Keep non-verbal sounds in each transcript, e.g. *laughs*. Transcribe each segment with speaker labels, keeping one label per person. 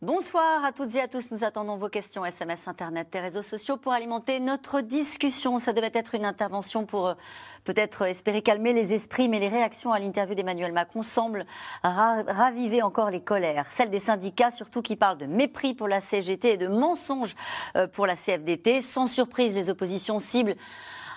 Speaker 1: Bonsoir à toutes et à tous. Nous attendons vos questions SMS, Internet et réseaux sociaux pour alimenter notre discussion. Ça devait être une intervention pour euh, peut-être espérer calmer les esprits, mais les réactions à l'interview d'Emmanuel Macron semblent raviver encore les colères. Celles des syndicats, surtout qui parlent de mépris pour la CGT et de mensonges euh, pour la CFDT. Sans surprise, les oppositions ciblent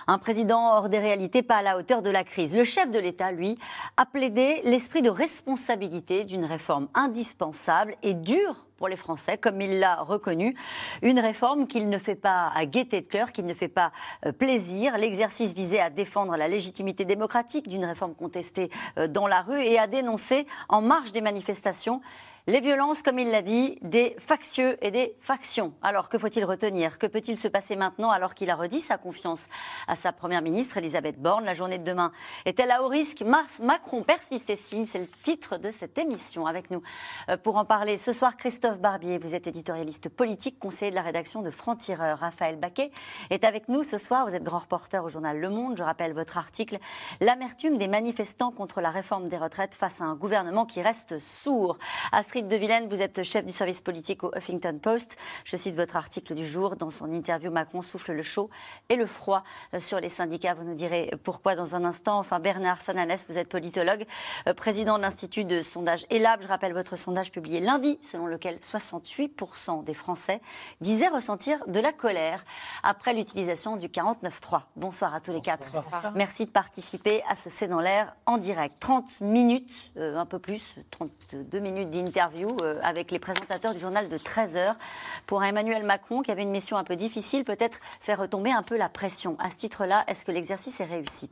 Speaker 1: un président hors des réalités, pas à la hauteur de la crise. Le chef de l'État, lui, a plaidé l'esprit de responsabilité d'une réforme indispensable et dure pour les Français, comme il l'a reconnu. Une réforme qu'il ne fait pas à gaieté de cœur, qu'il ne fait pas euh, plaisir. L'exercice visait à défendre la légitimité démocratique d'une réforme contestée euh, dans la rue et à dénoncer en marge des manifestations les violences, comme il l'a dit, des factieux et des factions. Alors, que faut-il retenir? Que peut-il se passer maintenant alors qu'il a redit sa confiance à sa première ministre, Elisabeth Borne? La journée de demain est-elle à haut risque? Macron persiste et signe, c'est le titre de cette émission. Avec nous euh, pour en parler ce soir, Christophe Barbier, vous êtes éditorialiste politique, conseiller de la rédaction de Franc-Tireur. Raphaël Baquet est avec nous ce soir, vous êtes grand reporter au journal Le Monde. Je rappelle votre article L'amertume des manifestants contre la réforme des retraites face à un gouvernement qui reste sourd. Astrid de Villene, vous êtes chef du service politique au Huffington Post. Je cite votre article du jour. Dans son interview, Macron souffle le chaud et le froid euh, sur les syndicats. Vous nous direz pourquoi dans un instant. Enfin, Bernard Sananès, vous êtes politologue, euh, président de l'Institut de sondage ELAB. Je rappelle votre sondage publié lundi, selon lequel 68% des Français disaient ressentir de la colère après l'utilisation du 49.3. Bonsoir à tous les quatre. Merci de participer à ce C'est dans l'air en direct. 30 minutes, euh, un peu plus, 32 minutes d'interview euh, avec les présentateurs du journal de 13h pour Emmanuel Macron qui avait une mission un peu difficile, peut-être faire retomber un peu la pression. À ce titre-là, est-ce que l'exercice est réussi?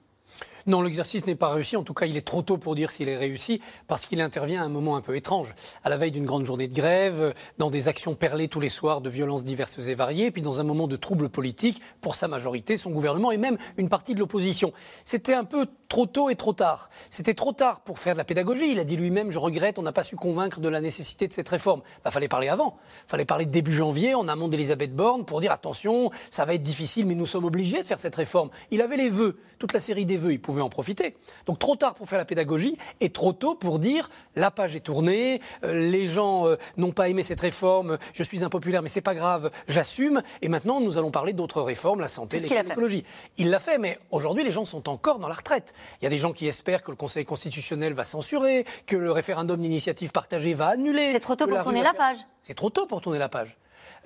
Speaker 2: Non, l'exercice n'est pas réussi. En tout cas, il est trop tôt pour dire s'il est réussi parce qu'il intervient à un moment un peu étrange. À la veille d'une grande journée de grève, dans des actions perlées tous les soirs de violences diverses et variées, puis dans un moment de trouble politique pour sa majorité, son gouvernement et même une partie de l'opposition. C'était un peu trop tôt et trop tard. C'était trop tard pour faire de la pédagogie. Il a dit lui-même, je regrette, on n'a pas su convaincre de la nécessité de cette réforme. Il bah, fallait parler avant. Il fallait parler début janvier, en amont d'Elisabeth Borne, pour dire attention, ça va être difficile, mais nous sommes obligés de faire cette réforme. Il avait les vœux, toute la série des vœux, il pouvait en profiter. Donc trop tard pour faire la pédagogie et trop tôt pour dire la page est tournée, euh, les gens euh, n'ont pas aimé cette réforme, je suis impopulaire, mais c'est pas grave, j'assume. Et maintenant, nous allons parler d'autres réformes, la santé, l'écologie. Il l'a fait, mais aujourd'hui, les gens sont encore dans la retraite. Il y a des gens qui espèrent que le Conseil constitutionnel va censurer, que le référendum d'initiative partagée va annuler.
Speaker 1: C'est trop tôt pour tourner la page.
Speaker 2: C'est trop tôt pour tourner la page.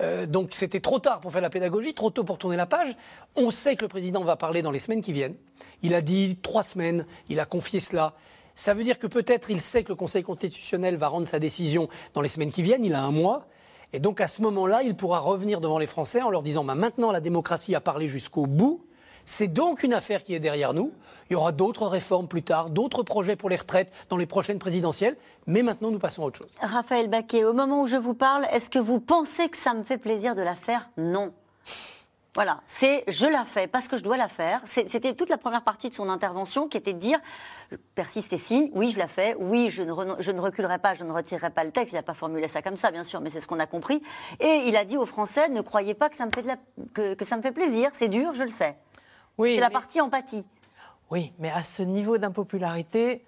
Speaker 2: Euh, donc c'était trop tard pour faire la pédagogie, trop tôt pour tourner la page. On sait que le président va parler dans les semaines qui viennent. Il a dit trois semaines, il a confié cela. Ça veut dire que peut-être il sait que le Conseil constitutionnel va rendre sa décision dans les semaines qui viennent, il a un mois. Et donc à ce moment-là, il pourra revenir devant les Français en leur disant bah, maintenant la démocratie a parlé jusqu'au bout. C'est donc une affaire qui est derrière nous. Il y aura d'autres réformes plus tard, d'autres projets pour les retraites dans les prochaines présidentielles. Mais maintenant, nous passons à autre chose.
Speaker 1: Raphaël Baquet, au moment où je vous parle, est-ce que vous pensez que ça me fait plaisir de la faire? Non. Voilà, c'est je la fais parce que je dois la faire. C'était toute la première partie de son intervention qui était de dire persiste et signe, oui, je la fais, oui, je ne, reculerai pas, je ne retirerai pas le texte. Il n'a pas formulé ça comme ça, bien sûr, mais c'est ce qu'on a compris. Et il a dit aux Français ne croyez pas que ça me fait plaisir, c'est dur, je le sais. Oui, c'est la partie empathie.
Speaker 3: Oui, mais à ce niveau d'impopularité,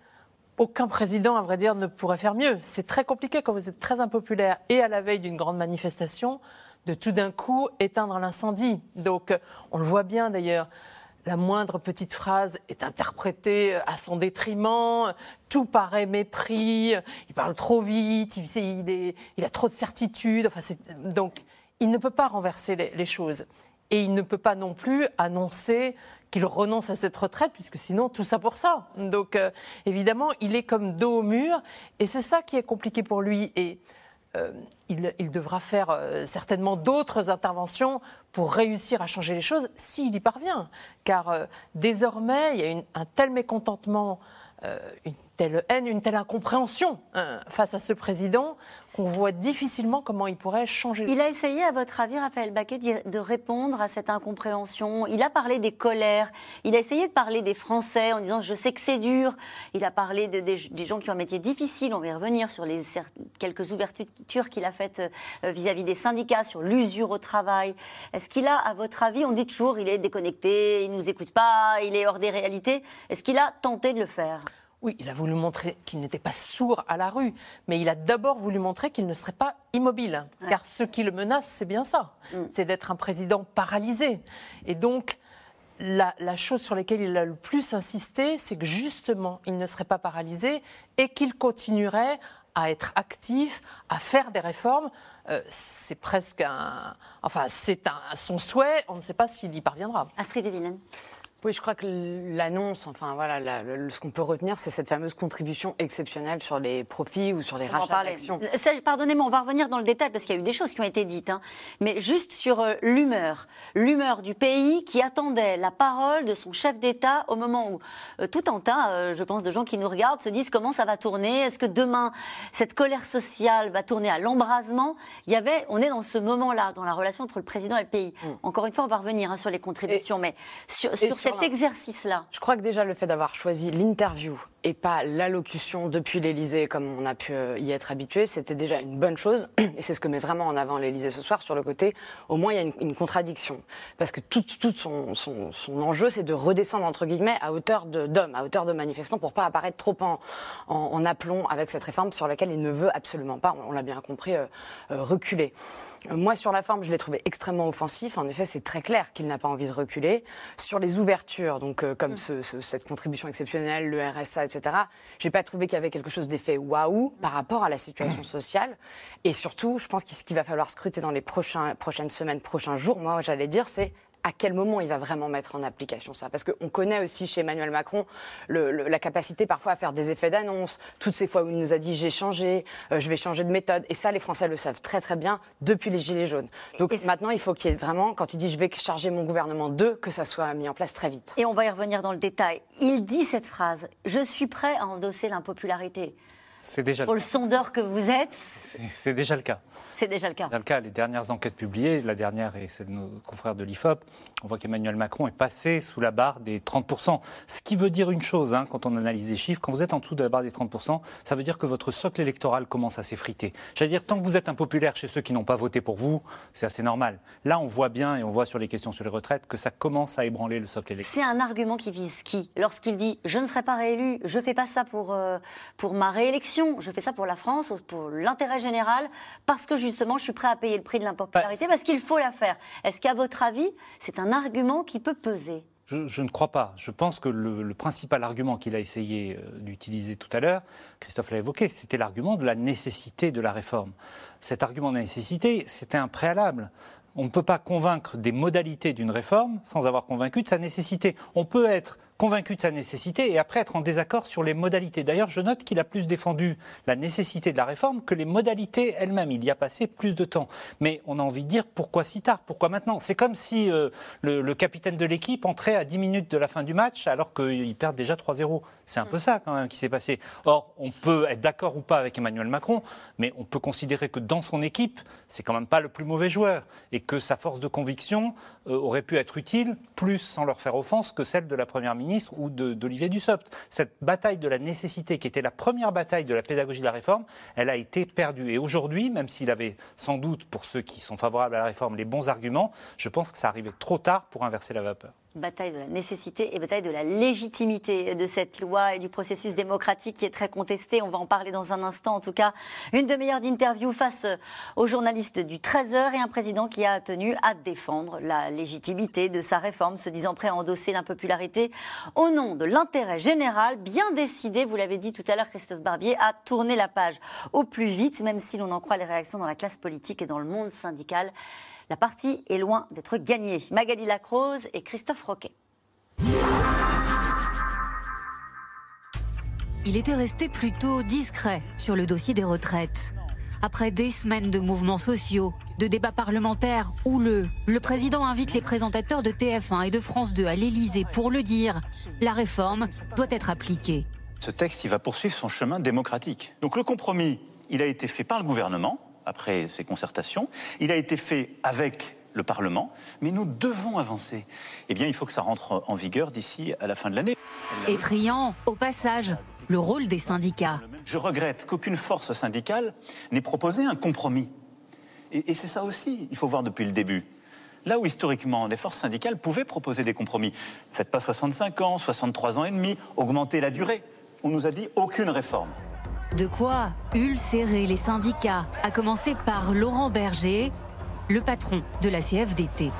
Speaker 3: aucun président, à vrai dire, ne pourrait faire mieux. C'est très compliqué quand vous êtes très impopulaire et à la veille d'une grande manifestation de tout d'un coup éteindre l'incendie. Donc, euh, on le voit bien d'ailleurs. La moindre petite phrase est interprétée à son détriment, tout paraît mépris, il parle trop vite, il, il a trop de certitudes. Enfin, donc, il ne peut pas renverser les choses. Et il ne peut pas non plus annoncer qu'il renonce à cette retraite, puisque sinon, tout ça pour ça. Donc, euh, évidemment, il est comme dos au mur, et c'est ça qui est compliqué pour lui. Et euh, il, devra faire euh, certainement d'autres interventions pour réussir à changer les choses, s'il y parvient. Car désormais, il y a un tel mécontentement, une telle haine, une telle incompréhension hein, face à ce président qu'on voit difficilement comment il pourrait changer.
Speaker 1: Il a essayé, à votre avis, Raphaël Baquet, de répondre à cette incompréhension. Il a parlé des colères. Il a essayé de parler des Français en disant je sais que c'est dur. Il a parlé de, des, gens qui ont un métier difficile. On va y revenir sur les quelques ouvertures qu'il a faites euh, vis-à-vis des syndicats, sur l'usure au travail. Est-ce qu'il a, à votre avis, on dit toujours il est déconnecté, il nous écoute pas, il est hors des réalités. Est-ce qu'il a tenté de le faire?
Speaker 3: Oui, il a voulu montrer qu'il n'était pas sourd à la rue, mais il a d'abord voulu montrer qu'il ne serait pas immobile. Car ce qui le menace, c'est bien ça. Mm. C'est d'être un président paralysé. Et donc, la, chose sur laquelle il a le plus insisté, c'est que justement, il ne serait pas paralysé et qu'il continuerait à être actif, à faire des réformes. Euh, c'est presque un. Enfin, c'est son souhait. On ne sait pas s'il y parviendra.
Speaker 1: Astrid Villaine.
Speaker 4: Oui, je crois que l'annonce, enfin voilà, ce qu'on peut retenir, c'est cette fameuse contribution exceptionnelle sur les profits ou sur les rachats d'actions.
Speaker 1: Pardonnez-moi, on va revenir dans le détail parce qu'il y a eu des choses qui ont été dites, hein. mais juste sur euh, l'humeur, l'humeur du pays qui attendait la parole de son chef d'État au moment où euh, tout en tas, euh, je pense, de gens qui nous regardent se disent comment ça va tourner, est-ce que demain cette colère sociale va tourner à l'embrasement? Il y avait, on est dans ce moment-là, dans la relation entre le président et le pays. Mm. Encore une fois, on va revenir hein, sur les contributions, mais sur, sur cet exercice-là
Speaker 4: Je crois que déjà le fait d'avoir choisi l'interview et pas l'allocution depuis l'Elysée comme on a pu euh, y être habitué, c'était déjà une bonne chose. Et c'est ce que met vraiment en avant l'Elysée ce soir sur le côté, au moins il y a une, contradiction. Parce que tout, tout son, son, son, enjeu, c'est de redescendre, entre guillemets, à hauteur d'hommes, à hauteur de manifestants, pour pas apparaître trop en, en, aplomb avec cette réforme sur laquelle il ne veut absolument pas, on, l'a bien compris, euh, euh, reculer. Moi, sur la forme, je l'ai trouvé extrêmement offensif. En effet, c'est très clair qu'il n'a pas envie de reculer. Sur les ouvertures, donc comme mm. ce, cette contribution exceptionnelle, le RSA, etc., etc. J'ai pas trouvé qu'il y avait quelque chose d'effet waouh par rapport à la situation sociale. Et surtout, je pense que ce qu'il va falloir scruter dans les prochains, prochaines semaines, prochains jours, moi, j'allais dire, c'est à quel moment il va vraiment mettre en application ça Parce qu'on connaît aussi chez Emmanuel Macron la capacité parfois à faire des effets d'annonce. Toutes ces fois où il nous a dit j'ai changé, euh, je vais changer de méthode. Et ça, les Français le savent très très bien depuis les Gilets jaunes. Donc maintenant, il faut qu'il y ait vraiment, quand il dit je vais charger mon gouvernement d'eux, que ça soit mis en place très vite.
Speaker 1: Et on va y revenir dans le détail. Il dit cette phrase je suis prêt à endosser l'impopularité.
Speaker 5: C'est déjà
Speaker 1: Pour le, le sondeur que vous êtes.
Speaker 5: C'est déjà le cas.
Speaker 1: C'est déjà le cas.
Speaker 5: C'est le cas. Les dernières enquêtes publiées, la dernière est celle de nos confrères de l'IFOP, on voit qu'Emmanuel Macron est passé sous la barre des 30%. Ce qui veut dire une chose, hein, quand on analyse les chiffres, quand vous êtes en dessous de la barre des 30%, ça veut dire que votre socle électoral commence à s'effriter. J'allais dire, tant que vous êtes impopulaire chez ceux qui n'ont pas voté pour vous, c'est assez normal. Là, on voit bien, et on voit sur les questions sur les retraites, que ça commence à ébranler le socle électoral.
Speaker 1: C'est un argument qui vise qui? Lorsqu'il dit, je ne serai pas réélu, je ne fais pas ça pour, euh, pour ma réélection, je fais ça pour la France, pour l'intérêt général, parce que justement, je suis prêt à payer le prix de l'impopularité, bah, parce qu'il faut la faire. Est-ce qu'à votre avis, c'est un argument qui peut peser?
Speaker 5: Je, ne crois pas. Je pense que le, principal argument qu'il a essayé euh, d'utiliser tout à l'heure, Christophe l'a évoqué, c'était l'argument de la nécessité de la réforme. Cet argument de nécessité, c'était un préalable. On ne peut pas convaincre des modalités d'une réforme sans avoir convaincu de sa nécessité. On peut être convaincu de sa nécessité et après être en désaccord sur les modalités. D'ailleurs, je note qu'il a plus défendu la nécessité de la réforme que les modalités elles-mêmes. Il y a passé plus de temps. Mais on a envie de dire pourquoi si tard Pourquoi maintenant? C'est comme si euh, le, capitaine de l'équipe entrait à 10 minutes de la fin du match alors qu'il perd déjà 3-0. C'est un peu ça quand même qui s'est passé. Or, on peut être d'accord ou pas avec Emmanuel Macron, mais on peut considérer que dans son équipe, c'est quand même pas le plus mauvais joueur et que sa force de conviction euh, aurait pu être utile plus sans leur faire offense que celle de la première ministre ou d'Olivier Dussopt. Cette bataille de la nécessité, qui était la première bataille de la pédagogie de la réforme, elle a été perdue. Et aujourd'hui, même s'il avait sans doute, pour ceux qui sont favorables à la réforme, les bons arguments, je pense que ça arrivait trop tard pour inverser la vapeur
Speaker 1: bataille de la nécessité et bataille de la légitimité de cette loi et du processus démocratique qui est très contesté. On va en parler dans un instant. En tout cas, une demi-heure d'interview face aux journalistes du 13h et un président qui a tenu à défendre la légitimité de sa réforme, se disant prêt à endosser l'impopularité au nom de l'intérêt général, bien décidé, vous l'avez dit tout à l'heure, Christophe Barbier, à tourner la page au plus vite, même si l'on en croit les réactions dans la classe politique et dans le monde syndical. La partie est loin d'être gagnée. Magali Lacrose et Christophe Roquet.
Speaker 6: Il était resté plutôt discret sur le dossier des retraites. Après des semaines de mouvements sociaux, de débats parlementaires houleux, le président invite les présentateurs de TF1 et de France 2 à l'Elysée pour le dire. La réforme doit être appliquée.
Speaker 7: Ce texte, il va poursuivre son chemin démocratique. Donc le compromis, il a été fait par le gouvernement, après ces concertations, il a été fait avec le Parlement, mais nous devons avancer. Eh bien, il faut que ça rentre en vigueur d'ici à la fin de l'année.
Speaker 6: Et triant, au passage, le rôle des syndicats.
Speaker 7: Je regrette qu'aucune force syndicale n'ait proposé un compromis. Et, et c'est ça aussi, il faut voir depuis le début. Là où historiquement des forces syndicales pouvaient proposer des compromis, faites pas 65 ans, 63 ans et demi, augmentez la durée. On nous a dit aucune réforme.
Speaker 6: De quoi ulcérer les syndicats, à commencer par Laurent Berger, le patron de la CFDT.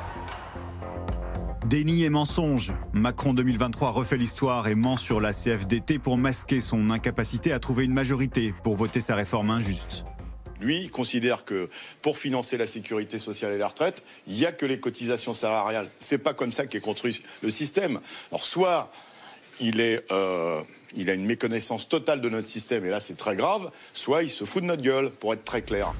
Speaker 8: Déni et mensonge. Macron 2023 refait l'histoire et ment sur la CFDT pour masquer son incapacité à trouver une majorité pour voter sa réforme injuste.
Speaker 9: Lui, il considère que pour financer la sécurité sociale et la retraite, il n'y a que les cotisations salariales. C'est pas comme ça qu'est construit le système. Alors, soit il, est, euh, il a une méconnaissance totale de notre système, et là c'est très grave, soit il se fout de notre gueule, pour être très clair.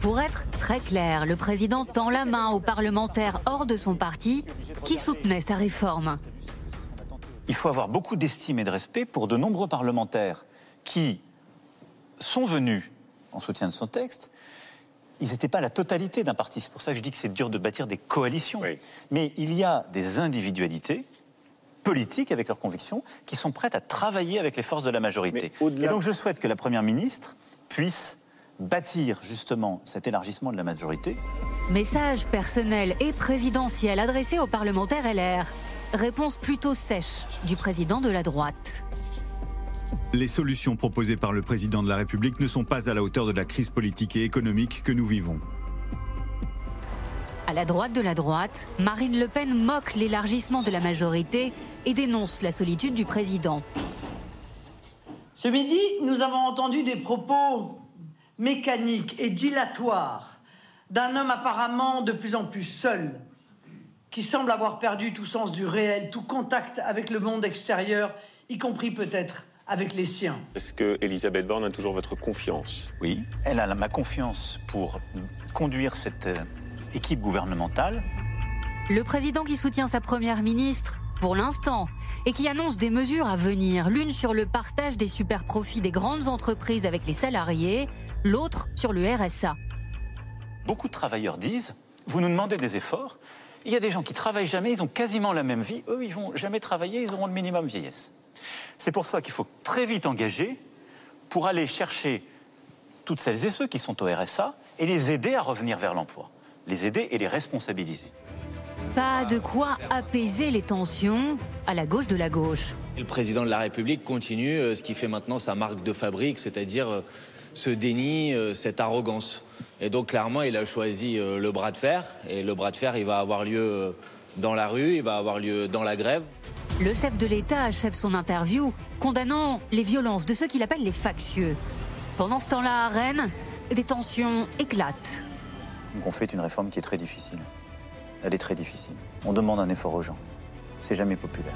Speaker 6: Pour être très clair, le président tend la main aux parlementaires hors de son parti qui soutenaient sa réforme.
Speaker 7: Il faut avoir beaucoup d'estime et de respect pour de nombreux parlementaires qui sont venus en soutien de son texte. Ils n'étaient pas la totalité d'un parti. C'est pour ça que je dis que c'est dur de bâtir des coalitions. Mais il y a des individualités politiques avec leurs convictions qui sont prêtes à travailler avec les forces de la majorité. Et donc je souhaite que la Première ministre puisse bâtir justement cet élargissement de la majorité.
Speaker 6: Message personnel et présidentiel adressé aux parlementaires LR. Réponse plutôt sèche du président de la droite.
Speaker 8: Les solutions proposées par le président de la République ne sont pas à la hauteur de la crise politique et économique que nous vivons.
Speaker 6: À la droite de la droite, Marine Le Pen moque l'élargissement de la majorité et dénonce la solitude du président.
Speaker 10: Ce midi, nous avons entendu des propos mécaniques et dilatoires d'un homme apparemment de plus en plus seul, qui semble avoir perdu tout sens du réel, tout contact avec le monde extérieur, y compris peut-être avec les siens.
Speaker 11: Est-ce que Elisabeth Borne a toujours votre confiance?
Speaker 7: Oui, elle a ma confiance pour conduire cette euh, équipe gouvernementale.
Speaker 6: Le président qui soutient sa première ministre, pour l'instant, et qui annonce des mesures à venir, l'une sur le partage des super profits des grandes entreprises avec les salariés, l'autre sur le RSA.
Speaker 7: Beaucoup de travailleurs disent, vous nous demandez des efforts, il y a des gens qui travaillent jamais, ils ont quasiment la même vie, eux ils vont jamais travailler, ils auront le minimum vieillesse. C'est pour ça qu'il faut très vite engager pour aller chercher toutes celles et ceux qui sont au RSA et les aider à revenir vers l'emploi, les aider et les responsabiliser.
Speaker 6: Pas de quoi apaiser les tensions à la gauche de la gauche.
Speaker 12: Le président de la République continue euh, ce qui fait maintenant sa marque de fabrique, c'est-à-dire euh, ce déni, euh, cette arrogance. Et donc clairement, il a choisi le bras de fer, et le bras de fer, il va avoir lieu dans la rue, il va avoir lieu dans la grève.
Speaker 6: Le chef de l'État achève son interview condamnant les violences de ceux qu'il appelle les factieux. Pendant ce temps-là, à Rennes, des tensions éclatent.
Speaker 7: Donc on fait une réforme qui est très difficile. Elle est très difficile. On demande un effort aux gens. C'est jamais populaire.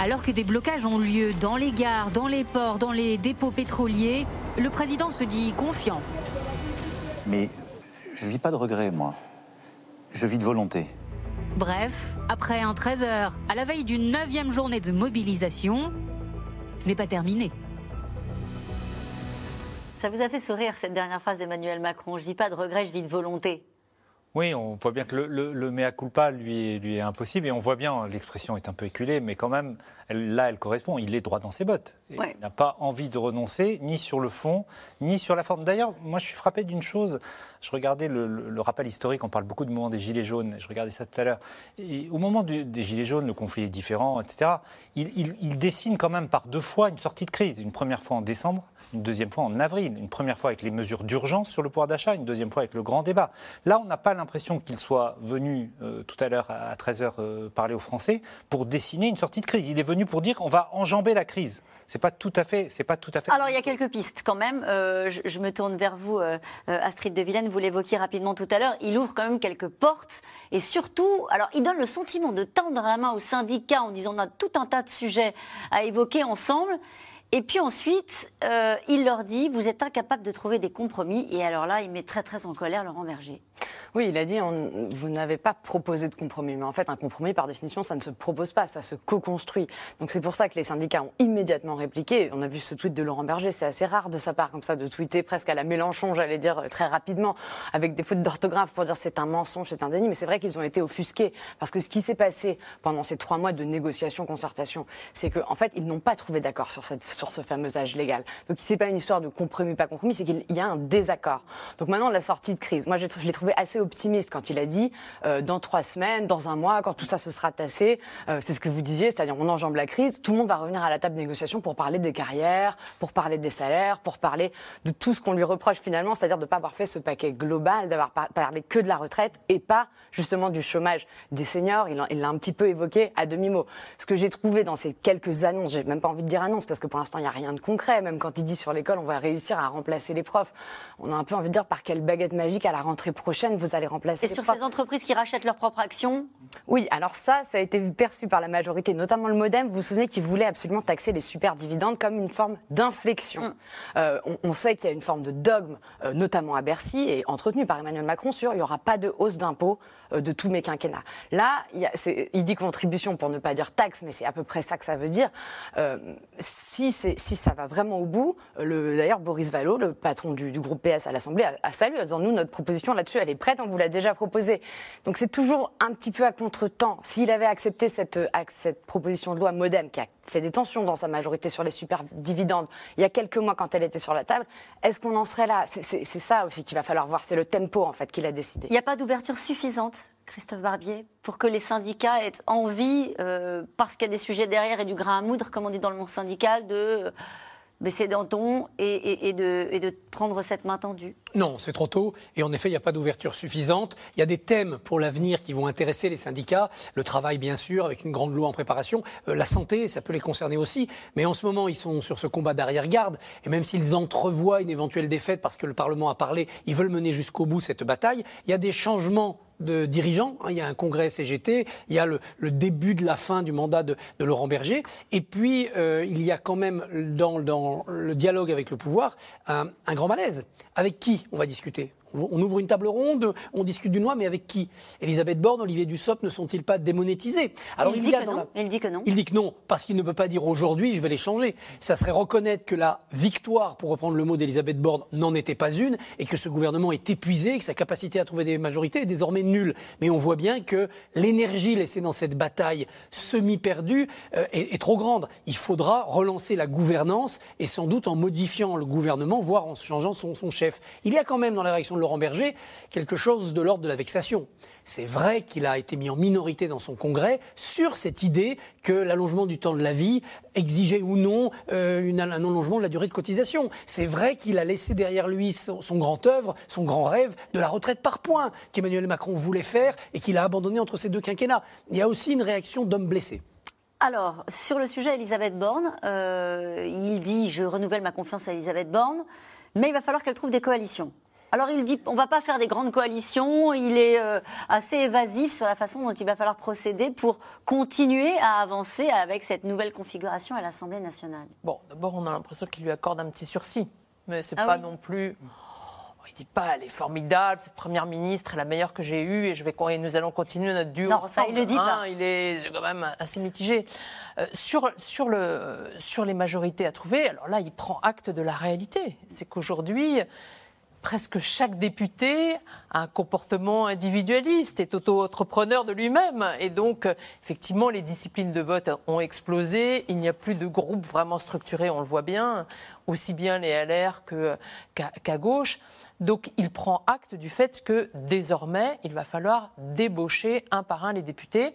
Speaker 6: Alors que des blocages ont lieu dans les gares, dans les ports, dans les dépôts pétroliers, le président se dit confiant.
Speaker 7: Mais je vis pas de regrets, moi. Je vis de volonté.
Speaker 6: Bref, après un 13h, à la veille d'une neuvième journée de mobilisation, ce n'est pas terminé.
Speaker 1: Ça vous a fait sourire cette dernière phrase d'Emmanuel Macron. Je dis pas de regret, je vis de volonté.
Speaker 5: Oui, on voit bien que le, mea culpa lui, lui est impossible et on voit bien, l'expression est un peu éculée, mais quand même, là, elle correspond. Il est droit dans ses bottes. Il n'a pas envie de renoncer, ni sur le fond, ni sur la forme. D'ailleurs, moi, je suis frappé d'une chose. Je regardais le, rappel historique, on parle beaucoup du moment des Gilets jaunes, je regardais ça tout à l'heure. Et au moment des Gilets jaunes, le conflit est différent, etc. il dessine quand même par deux fois une sortie de crise. Une première fois en décembre, une deuxième fois en avril, une première fois avec les mesures d'urgence sur le pouvoir d'achat, une deuxième fois avec le grand débat. Là, on n'a pas l'impression qu'il soit venu euh, tout à l'heure à 13h euh, parler aux Français pour dessiner une sortie de crise. Il est venu pour dire qu'on va enjamber la crise. C'est pas tout à fait, c'est pas tout à fait.
Speaker 1: Alors il y a quelques pistes quand même. Euh, je, me tourne vers vous, Astrid de Villene. Vous l'évoquiez rapidement tout à l'heure. Il ouvre quand même quelques portes et surtout, alors il donne le sentiment de tendre la main aux syndicats en disant on a tout un tas de sujets à évoquer ensemble. Et puis ensuite, euh, il leur dit, vous êtes incapable de trouver des compromis. Et alors là, il met très très en colère Laurent Berger.
Speaker 4: Oui, il a dit vous n'avez pas proposé de compromis. Mais en fait, un compromis, par définition, ça ne se propose pas, ça se co-construit. Donc c'est pour ça que les syndicats ont immédiatement répliqué. On a vu ce tweet de Laurent Berger, c'est assez rare de sa part comme ça, de tweeter presque à la Mélenchon, j'allais dire euh, très rapidement, avec des fautes d'orthographe pour dire c'est un mensonge, c'est un déni. Mais c'est vrai qu'ils ont été offusqués. Parce que ce qui s'est passé pendant ces trois mois de négociations, concertation, c'est qu'en en fait, ils n'ont pas trouvé d'accord sur, cette, sur ce fameux âge légal. Donc c'est pas une histoire de compromis, pas compromis, c'est qu'il y a un désaccord. Donc maintenant, la sortie de crise, moi je l'ai trouvé assez optimiste quand il a dit euh, dans trois semaines, dans un mois, quand tout ça se sera tassé, euh, c'est ce que vous disiez, c'est-à-dire on enjambe la crise, tout le monde va revenir à la table de négociation pour parler des carrières, pour parler des salaires, pour parler de tout ce qu'on lui reproche finalement, c'est-à-dire de ne pas avoir fait ce paquet global, d'avoir parlé que de la retraite et pas justement du chômage des seniors. Il l'a un petit peu évoqué à demi-mot. Ce que j'ai trouvé dans ces quelques annonces, j'ai même pas envie de dire annonces parce que pour l'instant il n'y a rien de concret, même quand il dit sur l'école on va réussir à remplacer les profs, on a un peu envie de dire par quelle baguette magique à la rentrée prochaine vous allez remplacer
Speaker 1: et sur ces entreprises qui rachètent leurs propres actions
Speaker 4: Oui, alors ça, ça a été perçu par la majorité, notamment le Modem. Vous vous souvenez qu'ils voulaient absolument taxer les super dividendes comme une forme d'inflexion. Mm. Euh, on, sait qu'il y a une forme de dogme, euh, notamment à Bercy et entretenu par Emmanuel Macron sur il n'y aura pas de hausse d'impôts euh, de tous mes quinquennats. Là, il, il, dit contribution pour ne pas dire taxe, mais c'est à peu près ça que ça veut dire. si, si ça va vraiment au bout, d'ailleurs Boris Vallot, le patron du, groupe PS à l'Assemblée, a, salué en disant nous notre proposition là-dessus elle est prête, on vous l'a déjà proposé. Donc c'est toujours un petit peu à contre-temps. S'il avait accepté cette, euh, proposition de loi Modem, qui a fait des tensions dans sa majorité sur les super dividendes il y a quelques mois quand elle était sur la table, est-ce qu'on en serait là? C'est ça aussi qu'il va falloir voir, c'est le tempo en fait qu'il a décidé.
Speaker 1: Il n'y a pas d'ouverture suffisante? Christophe Barbier, pour que les syndicats aient envie, euh, parce qu'il y a des sujets derrière et du grain à moudre, comme on dit dans le monde syndical, de baisser d'un ton et, de, et, de, prendre cette main tendue
Speaker 2: Non, c'est trop tôt. Et en effet, il n'y a pas d'ouverture suffisante. Il y a des thèmes pour l'avenir qui vont intéresser les syndicats. Le travail, bien sûr, avec une grande loi en préparation. Euh, la santé, ça peut les concerner aussi. Mais en ce moment, ils sont sur ce combat d'arrière-garde. Et même s'ils entrevoient une éventuelle défaite parce que le Parlement a parlé, ils veulent mener jusqu'au bout cette bataille. Il y a des changements de dirigeants. Hein. Il y a un congrès CGT, il y a le, début de la fin du mandat de, Laurent Berger, et puis euh, il y a quand même dans, le dialogue avec le pouvoir un grand malaise. Avec qui on va discuter? On ouvre une table ronde, on discute d'une loi, mais avec qui? Elisabeth Borne, Olivier Dussopt ne sont-ils pas démonétisés?
Speaker 1: Alors il, dit que non. il dit que non.
Speaker 2: Il dit que non, parce qu'il ne peut pas dire aujourd'hui je vais les changer. Ça serait reconnaître que la victoire, pour reprendre le mot d'Elisabeth Borne, n'en était pas une, et que ce gouvernement est épuisé, que sa capacité à trouver des majorités est désormais nulle. Mais on voit bien que l'énergie laissée dans cette bataille semi-perdue euh, est, trop grande. Il faudra relancer la gouvernance, et sans doute en modifiant le gouvernement, voire en changeant son, son chef. Il y a quand même dans la réaction de Laurent Berger quelque chose de l'ordre de la vexation. C'est vrai qu'il a été mis en minorité dans son congrès sur cette idée que l'allongement du temps de la vie exigeait ou non euh, un allongement de la durée de cotisation. C'est vrai qu'il a laissé derrière lui son, grand œuvre, son grand rêve de la retraite par points qu'Emmanuel Macron voulait faire et qu'il a abandonné entre ces deux quinquennats. Il y a aussi une réaction d'homme blessé.
Speaker 1: Alors, sur le sujet Elisabeth Borne, euh, il dit Je renouvelle ma confiance à Elisabeth Borne, mais il va falloir qu'elle trouve des coalitions. Alors il dit on va pas faire des grandes coalitions, il est euh, assez évasif sur la façon dont il va falloir procéder pour continuer à avancer avec cette nouvelle configuration à l'Assemblée nationale.
Speaker 3: Bon, d'abord on a l'impression qu'il lui accorde un petit sursis, mais c'est n'est ah pas non plus oh, il dit pas, elle est formidable, cette première ministre est la meilleure que j'ai eue et, je vais, nous allons continuer notre duo.
Speaker 1: Non, ça, il le dit hein, pas.
Speaker 3: Il est quand même assez mitigé. Euh, sur, sur, le, sur les majorités à trouver, alors là, il prend acte de la réalité. C'est qu'aujourd'hui, presque chaque député a un comportement individualiste, est auto-entrepreneur de lui-même. Et donc, effectivement, les disciplines de vote ont explosé. Il n'y a plus de groupe vraiment structuré, on le voit bien, aussi bien les LR qu'à gauche. Donc, il prend acte du fait que désormais, il va falloir débaucher un par un les députés.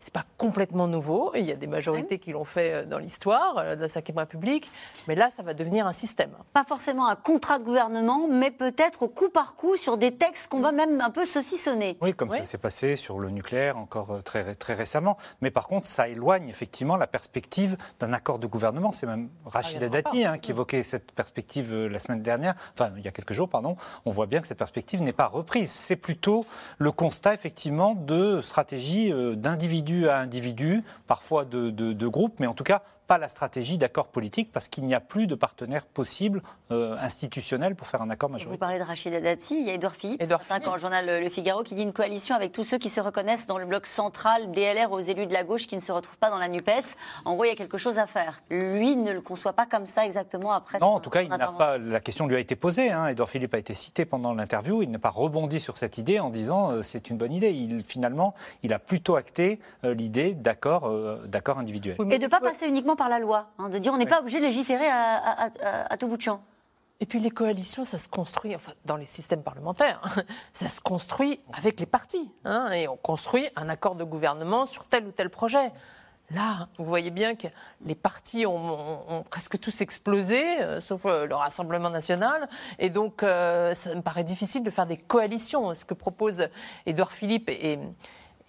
Speaker 3: C'est pas complètement nouveau. Il y a des majorités qui l'ont fait euh, dans l'histoire euh, de la Ve République. Mais là, ça va devenir un système.
Speaker 1: Pas forcément un contrat de gouvernement, mais peut-être au coup par coup sur des textes qu'on va même un peu saucissonner.
Speaker 5: Oui, comme ça s'est passé sur le nucléaire encore euh, très, très récemment. Mais par contre, ça éloigne effectivement la perspective d'un accord de gouvernement. C'est même Rachida ah, Dati hein, qui évoquait cette perspective la semaine dernière, enfin il y a quelques jours, pardon. On voit bien que cette perspective n'est pas reprise. C'est plutôt le constat effectivement de stratégie d'individus à individu, parfois de, de, groupes, mais en tout cas pas la stratégie d'accord politique parce qu'il n'y a plus de partenaire possible euh, institutionnel pour faire un accord
Speaker 1: Vous
Speaker 5: majoritaire.
Speaker 1: parlez de Rachida Dati, il y a Edouard Philippe, ce matin, quand le journal Le Figaro, qui dit une coalition avec tous ceux qui se reconnaissent dans le bloc central DLR aux élus de la gauche qui ne se retrouvent pas dans la NUPES. En gros, il y a quelque chose à faire. Lui ne le conçoit pas comme ça exactement après
Speaker 5: Non, en tout cas, il n'a pas. La question lui a été posée. Hein. Edouard Philippe a été cité pendant l'interview. Il n'a pas rebondi sur cette idée en disant euh, c'est une bonne idée. Il finalement, il a plutôt acté euh, l'idée d'accord, euh, d'accord individuel.
Speaker 1: Et de ne pas passer uniquement par la loi, hein, de dire on n'est pas obligé de légiférer à, à- à- à tout bout de champ.
Speaker 3: Et puis les coalitions, ça se construit, enfin dans les systèmes parlementaires, *laughs* ça se construit avec les partis. hein, et on construit un accord de gouvernement sur tel ou tel projet. Là, vous voyez bien que les partis ont, ont- ont presque tous explosé, euh, sauf euh, le Rassemblement national. Et donc, euh, ça me paraît difficile de faire des coalitions. Ce que propose Édouard Philippe est,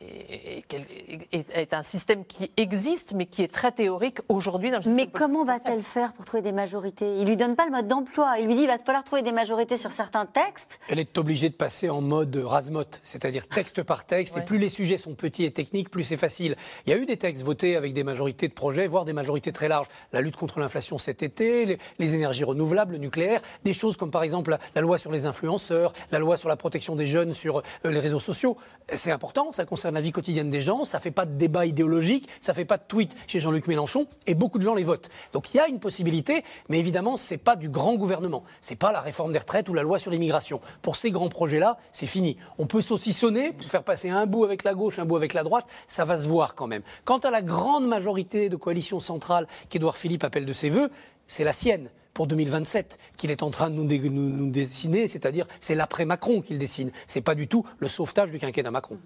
Speaker 3: est- est- est un système qui existe, mais qui est très théorique aujourd'hui dans le système
Speaker 1: Mais comment va-t-elle faire pour trouver des majorités? Il lui donne pas le mode d'emploi. Il lui dit il va falloir trouver des majorités sur certains textes.
Speaker 2: Elle est obligée de passer en mode rasmote, c'est-à-dire texte par texte.
Speaker 3: Ouais.
Speaker 2: Et plus les sujets sont petits et techniques, plus c'est facile. Il y a eu des textes votés avec des majorités de projets, voire des majorités très larges. La lutte contre l'inflation cet été, les, les énergies renouvelables, le nucléaire, des choses comme par exemple la, la loi sur les influenceurs, la loi sur la protection des jeunes sur euh, les réseaux sociaux. C'est important, ça concerne la vie quotidienne des gens, ça fait pas de débat idéologique, ça fait pas de tweet chez Jean-Luc Mélenchon, et beaucoup de gens les votent. Donc il y a une possibilité, mais évidemment, c'est pas du grand gouvernement. C'est pas la réforme des retraites ou la loi sur l'immigration. Pour ces grands projets-là, c'est fini. On peut saucissonner pour faire passer un bout avec la gauche, un bout avec la droite, ça va se voir quand même. Quant à la grande majorité de coalition centrale qu'Édouard Philippe appelle de ses voeux, c'est la sienne pour 2027 qu'il est en train de nous, dé- nous- nous dessiner, c'est-à-dire c'est l'après Macron qu'il dessine. C'est pas du tout le sauvetage du quinquennat Macron.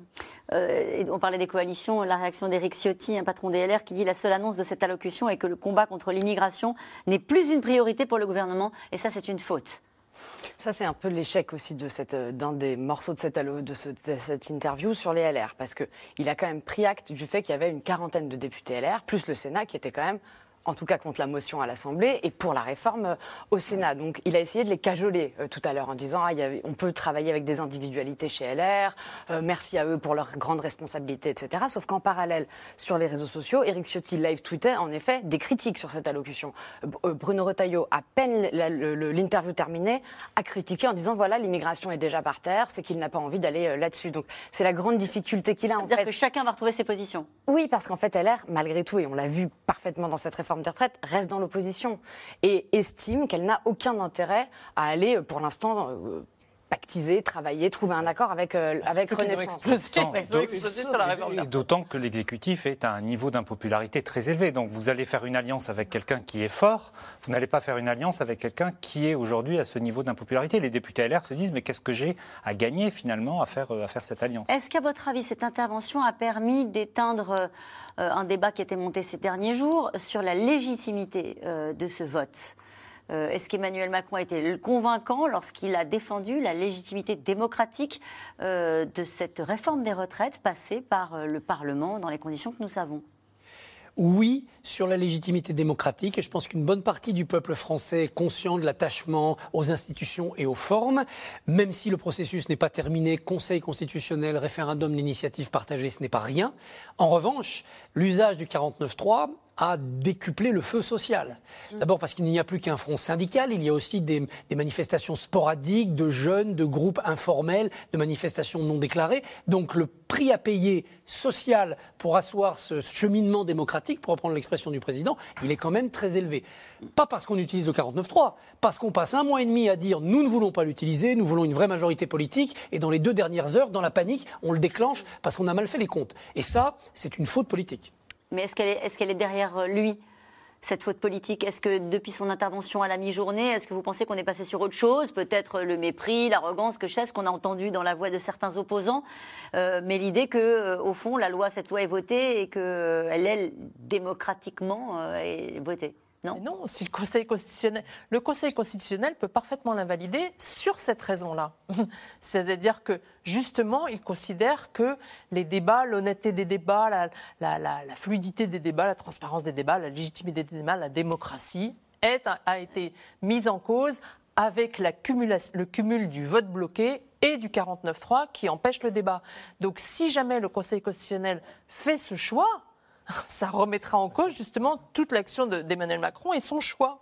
Speaker 1: Euh, on parlait des coalitions, la réaction d'Éric Ciotti, un patron des LR, qui dit la seule annonce de cette allocution est que le combat contre l'immigration n'est plus une priorité pour le gouvernement, et ça c'est une faute.
Speaker 4: Ça, c'est un peu l'échec aussi de cette, euh, d'un des morceaux de cette, allo- de, ce- de cette interview sur les LR, parce qu'il a quand même pris acte du fait qu'il y avait une quarantaine de députés LR, plus le Sénat, qui était quand même en tout cas contre la motion à l'Assemblée et pour la réforme euh, au Sénat. Donc il a essayé de les cajoler euh, tout à l'heure en disant ah, y on peut travailler avec des individualités chez LR, euh, merci à eux pour leur grande responsabilité, etc. Sauf qu'en parallèle, sur les réseaux sociaux, Éric Ciotti live tweetait en effet des critiques sur cette allocution. Euh, Bruno Retailleau, à peine l'interview terminée, a critiqué en disant voilà l'immigration est déjà par terre, c'est qu'il n'a pas envie d'aller là-dessus. Donc c'est la grande difficulté qu'il a en
Speaker 1: C'est-à-dire
Speaker 4: fait.
Speaker 1: que chacun va retrouver ses positions.
Speaker 4: Oui, parce qu'en fait, LR, malgré tout, et on l'a vu parfaitement dans cette réforme des retraites, reste dans l'opposition et estime qu'elle n'a aucun intérêt à aller, euh, pour l'instant, euh, pactiser, travailler, trouver un accord avec, euh, avec
Speaker 3: qui *laughs* ont
Speaker 4: Renaissance.
Speaker 5: D'autant-
Speaker 3: réforme.
Speaker 5: Que l'exécutif est à un niveau d'impopularité très élevé. Donc vous allez faire une alliance avec quelqu'un qui est fort, vous n'allez pas faire une alliance avec quelqu'un qui est aujourd'hui à ce niveau d'impopularité. Les députés LR se disent mais qu'est-ce que j'ai à gagner finalement à faire, euh, à faire cette alliance?
Speaker 1: Est-ce qu'à votre avis, cette intervention a permis d'éteindre euh, un débat qui était monté ces derniers jours sur la légitimité euh, de ce vote. Euh, Est-ce qu'Emmanuel Macron a été convaincant lorsqu'il a défendu la légitimité démocratique euh, de cette réforme des retraites passée par euh, le Parlement dans les conditions que nous savons?
Speaker 2: Oui, sur la légitimité démocratique, et je pense qu'une bonne partie du peuple français est conscient de l'attachement aux institutions et aux formes, même si le processus n'est pas terminé, Conseil constitutionnel, référendum d'initiative partagée, ce n'est pas rien. En revanche, l'usage du 49.3 a décuplé le feu social. D'abord parce qu'il n'y a plus qu'un front syndical, il y a aussi des, des manifestations sporadiques de jeunes, de groupes informels, de manifestations non déclarées. Donc le prix à payer social pour asseoir ce cheminement démocratique, pour reprendre l'expression du président, il est quand même très élevé. Pas parce qu'on utilise le 49.3, parce qu'on passe un mois et demi à dire nous ne voulons pas l'utiliser, nous voulons une vraie majorité politique, et dans les deux dernières heures, dans la panique, on le déclenche parce qu'on a mal fait les comptes. Et ça, c'est une faute politique.
Speaker 1: Mais est-ce qu'elle est, derrière euh, lui cette faute politique? Est-ce que depuis son intervention à la mi-journée, est-ce que vous pensez qu'on est passé sur autre chose? Peut-être le mépris, l'arrogance, que je sais, qu'on a entendu dans la voix de certains opposants. Euh, mais l'idée que, euh, au fond, la loi, cette loi est votée et qu'elle est démocratiquement euh, est votée. Non,
Speaker 3: non si le Conseil constitutionnel, le Conseil constitutionnel peut parfaitement l'invalider sur cette raison-là. *laughs* C'est-à-dire que justement, il considère que les débats, l'honnêteté des débats, la, fluidité des débats, la transparence des débats, la légitimité des débats, la démocratie a été mise en cause avec le cumul du vote bloqué et du 49-3 qui empêche le débat. Donc si jamais le Conseil constitutionnel fait ce choix, ça remettra en cause justement toute l'action de- d'Emmanuel Macron et son choix.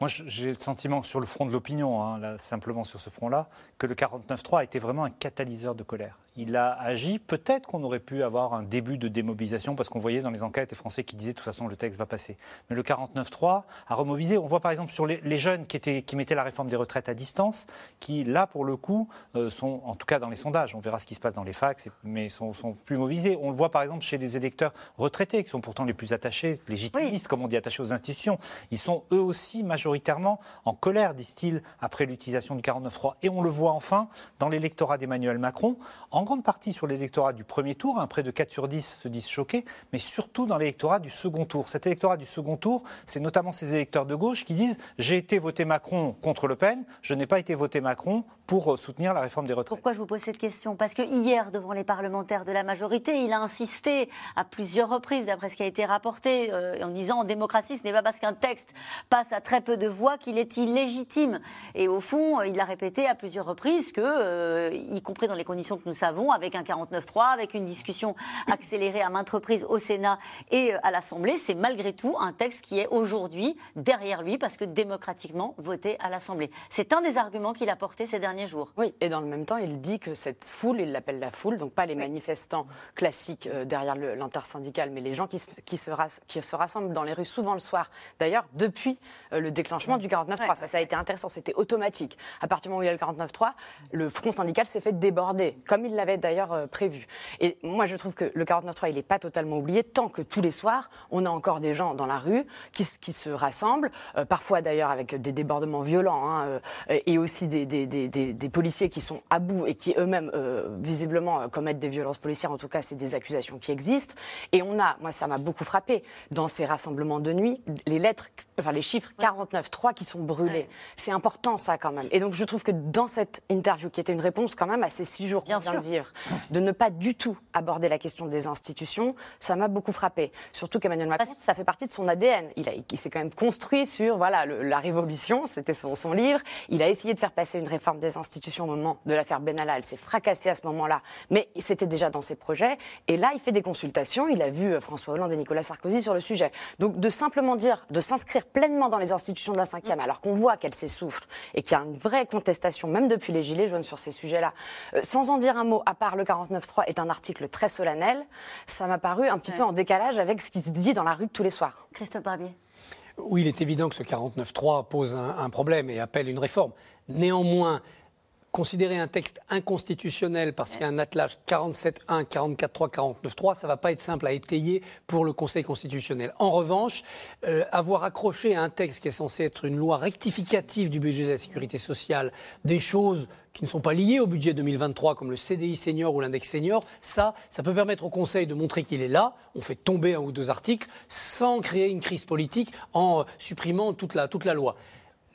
Speaker 5: Moi, j'ai le sentiment, sur le front de l'opinion, hein, simplement sur ce front-là, que le 49.3 a été vraiment un catalyseur de colère. Il a agi, peut-être qu'on aurait pu avoir un début de démobilisation, parce qu'on voyait dans les enquêtes les Français qui disaient de toute façon le texte va passer. Mais le 49.3 a remobilisé. On voit par exemple sur les, les jeunes qui, étaient, qui mettaient la réforme des retraites à distance, qui là, pour le coup, euh, sont, en tout cas dans les sondages, on verra ce qui se passe dans les facs, mais sont, sont plus mobilisés. On le voit par exemple chez les électeurs retraités, qui sont pourtant les plus attachés, légitimistes, comme on dit, attachés aux institutions. Ils sont eux aussi majoritairement en colère, disent-ils, après l'utilisation du 49.3. Et on le voit enfin dans l'électorat d'Emmanuel Macron, en grande partie sur l'électorat du premier tour, hein, près de 4 sur 10 se disent choqués, mais surtout dans l'électorat du second tour. Cet électorat du second tour, c'est notamment ces électeurs de gauche qui disent j'ai été voté Macron contre Le Pen, je n'ai pas été voté Macron pour euh, soutenir la réforme des retraites.
Speaker 1: Pourquoi je vous pose cette question? Parce que hier, devant les parlementaires de la majorité, il a insisté à plusieurs reprises, d'après ce qui a été rapporté, euh, en disant en démocratie, ce n'est pas parce qu'un texte passe à très peu de voix qu'il est illégitime. Et au fond, euh, il a répété à plusieurs reprises que, euh, y compris dans les conditions que nous savons, avec un 49-3, avec une discussion accélérée à maintes reprises au Sénat et euh, à l'Assemblée, c'est malgré tout un texte qui est aujourd'hui derrière lui, parce que démocratiquement voté à l'Assemblée. C'est un des arguments qu'il a porté ces derniers jours.
Speaker 4: Oui, et dans le même temps, il dit que cette foule, il l'appelle la foule, donc pas les manifestants classiques euh, derrière le- l'intersyndical, mais les gens qui se, qui, se ras- qui se rassemblent dans les rues souvent le soir. D'ailleurs, depuis euh, le déclenchement du 49.3, ça, ça a été intéressant, c'était automatique. À partir du moment où il y a le 49.3, le front syndical s'est fait déborder, comme il l'avait d'ailleurs euh, prévu. Et moi, je trouve que le 49.3, il n'est pas totalement oublié, tant que tous les soirs, on a encore des gens dans la rue qui, se- qui se rassemblent, euh, parfois d'ailleurs avec des débordements violents, hein, euh, et aussi des, des- des- des- des policiers qui sont à bout et qui eux-mêmes, euh, visiblement, commettent des violences policières. En tout cas, c'est des accusations qui existent. Et on a, moi, ça m'a beaucoup frappé, dans ces rassemblements de nuit, les lettres, enfin les chiffres 49.3 qui sont brûlés. C'est important, ça, quand même. Et donc, je trouve que dans cette interview, qui était une réponse quand même à ces six jours vient de vivre, de ne pas du tout aborder la question des institutions, ça m'a beaucoup frappé. Surtout qu'Emmanuel Macron, ça fait partie de son ADN. Il, a- il s'est quand même construit sur voilà le- la révolution, c'était son, son livre. Il a essayé de faire passer une réforme des institutions au moment de l'affaire Benalla. Elle s'est fracassée à ce moment-là, mais c'était déjà dans ses projets. Et là, il fait des consultations. Il a vu euh, François Hollande et Nicolas Sarkozy sur le sujet. Donc, de simplement dire, de s'inscrire pleinement dans les institutions de la cinquième, alors qu'on voit qu'elle s'essouffle et qu'il y a une vraie contestation, même depuis les Gilets jaunes, sur ces sujets-là, euh, sans en dire un mot, à part le 49.3 est un article très solennel, ça m'a paru un petit peu en décalage avec ce qui se dit dans la rue tous les soirs.
Speaker 1: Christophe Barbier.
Speaker 2: Oui, il est évident que ce 49.3 pose un, un problème et appelle une réforme. Néanmoins, considérer un texte inconstitutionnel parce qu'il y a un attelage 47.1, 44.3, 49.3, ça ne va pas être simple à étayer pour le Conseil constitutionnel. En revanche, euh, avoir accroché à un texte qui est censé être une loi rectificative du budget de la sécurité sociale des choses qui ne sont pas liées au budget 2023, comme le CDI senior ou l'index senior, ça, ça peut permettre au Conseil de montrer qu'il est là. On fait tomber un ou deux articles sans créer une crise politique en supprimant toute la loi.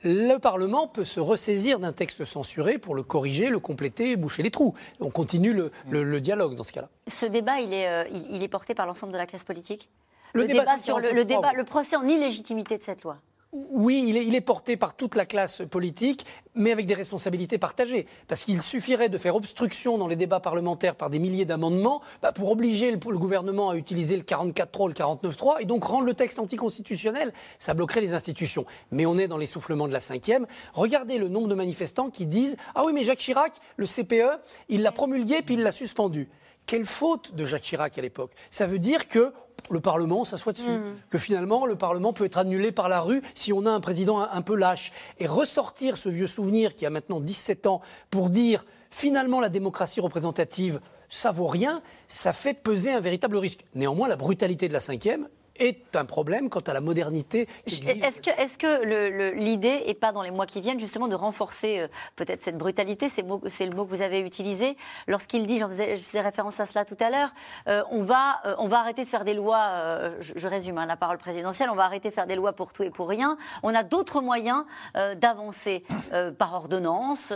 Speaker 2: Le Parlement peut se ressaisir d'un texte censuré pour le corriger, le compléter, boucher les trous. On continue le, le- le dialogue dans ce cas-là.
Speaker 1: Ce débat, il est, euh, il, il est porté par l'ensemble de la classe politique?
Speaker 2: Le débat sur le
Speaker 1: sur le,
Speaker 2: 49.3,
Speaker 1: le débat,
Speaker 2: oui.
Speaker 1: le procès en illégitimité de cette loi.
Speaker 2: Oui, il est, porté par toute la classe politique, mais avec des responsabilités partagées. Parce qu'il suffirait de faire obstruction dans les débats parlementaires par des milliers d'amendements bah, pour obliger le, gouvernement à utiliser le 44.3 ou le 49.3 et donc rendre le texte anticonstitutionnel. Ça bloquerait les institutions. Mais on est dans l'essoufflement de la cinquième. Regardez le nombre de manifestants qui disent Ah oui, mais Jacques Chirac, le CPE, il l'a promulgué puis il l'a suspendu. Quelle faute de Jacques Chirac à l'époque Ça veut dire que le Parlement s'assoit dessus, que finalement le Parlement peut être annulé par la rue si on a un président un, un peu lâche. Et ressortir ce vieux souvenir qui a maintenant 17 ans pour dire finalement la démocratie représentative, ça vaut rien, ça fait peser un véritable risque. Néanmoins, la brutalité de la cinquième est un problème quant à la modernité.
Speaker 1: Est-ce que, l'idée est pas dans les mois qui viennent justement de renforcer euh, peut-être cette brutalité? C'est le mot que vous avez utilisé lorsqu'il dit, j'en faisais, je faisais référence à cela tout à l'heure, euh, on va euh, on va arrêter de faire des lois. je, je résume hein, la parole présidentielle. On va arrêter de faire des lois pour tout et pour rien. On a d'autres moyens d'avancer par ordonnance.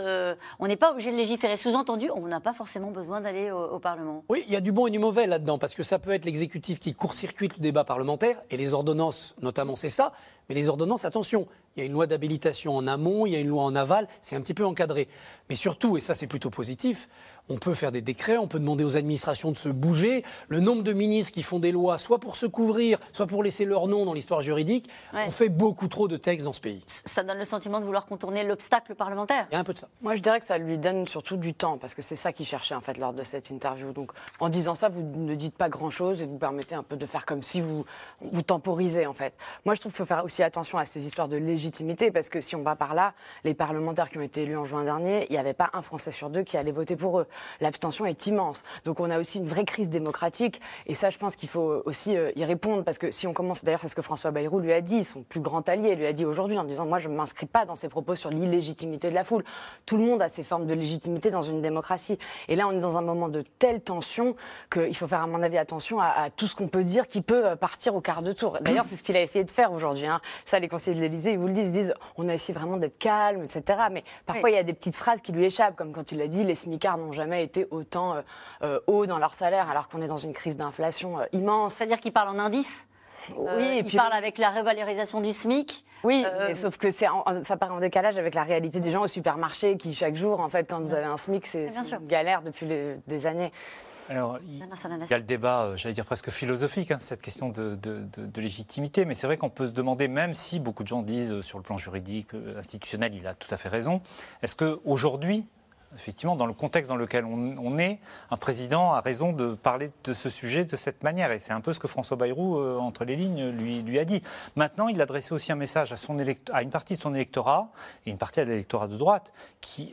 Speaker 1: on n'est pas obligé de légiférer. Sous-entendu, on n'a pas forcément besoin d'aller au, au Parlement.
Speaker 2: Oui, il y a du bon et du mauvais là-dedans, parce que ça peut être l'exécutif qui court-circuite le débat parlementaire, et les ordonnances, notamment, c'est ça. Mais les ordonnances, attention, il y a une loi d'habilitation en amont, il y a une loi en aval, c'est un petit peu encadré. Mais surtout, et ça c'est plutôt positif, on peut faire des décrets, on peut demander aux administrations de se bouger. Le nombre de ministres qui font des lois, soit pour se couvrir, soit pour laisser leur nom dans l'histoire juridique,
Speaker 1: Ouais.
Speaker 2: on fait beaucoup trop de textes dans ce pays.
Speaker 1: Ça donne le sentiment de vouloir contourner l'obstacle parlementaire.
Speaker 2: Il y a un peu de ça.
Speaker 4: Moi, je dirais que ça lui donne surtout du temps, parce que c'est ça qu'il cherchait en fait lors de cette interview. Donc, en disant ça, vous ne dites pas grand-chose et vous permettez un peu de faire comme si vous vous temporisez en fait. Moi, je trouve qu'il faut faire aussi attention à ces histoires de légitimité, parce que si on va par là, les parlementaires qui ont été élus en juin dernier, il n'y avait pas un Français sur deux qui allait voter pour eux. L'abstention est immense. Donc, on a aussi une vraie crise démocratique, et ça, je pense qu'il faut aussi euh, y répondre, parce que si on commence, d'ailleurs, c'est ce que François Bayrou lui a dit, son plus grand allié, lui a dit aujourd'hui en disant, moi, je ne m'inscris pas dans ses propos sur l'illégitimité de la foule. Tout le monde a ses formes de légitimité dans une démocratie. Et là, on est dans un moment de telle tension qu'il faut faire, à mon avis, attention à, à tout ce qu'on peut dire qui peut euh, partir au quart de tour. D'ailleurs, c'est ce qu'il a essayé de faire aujourd'hui. hein. Ça, les conseillers de l'Élysée, ils vous le disent, ils disent, on a essayé vraiment d'être calme, etc. Mais parfois, il y a des petites phrases qui lui échappent, comme quand il a dit, les smicards n'ont jamais été autant euh, euh, hauts dans leur salaire, alors qu'on est dans une crise d'inflation euh, immense.
Speaker 1: C'est-à-dire qu'il parle en indice
Speaker 4: Oui,
Speaker 1: Euh,
Speaker 4: et
Speaker 1: il
Speaker 4: puis-
Speaker 1: parle avec la revalorisation du SMIC.
Speaker 4: Oui,
Speaker 1: Euh,
Speaker 4: mais sauf que c'est en- ça paraît en décalage avec la réalité des gens au supermarché qui chaque jour, en fait, quand vous avez un SMIC, c'est une galère depuis les- des années.
Speaker 5: Alors, il y a le débat, euh, j'allais dire presque philosophique, hein, cette question de, de- de- de légitimité, mais c'est vrai qu'on peut se demander, même si beaucoup de gens disent euh, sur le plan juridique, euh, institutionnel, il a tout à fait raison, est-ce qu'aujourd'hui, effectivement, dans le contexte dans lequel on, est, un président a raison de parler de ce sujet de cette manière Et c'est un peu ce que François Bayrou, euh, entre les lignes, lui, a dit. Maintenant, il adressait aussi un message à, une partie de son électorat, et une partie à l'électorat de droite,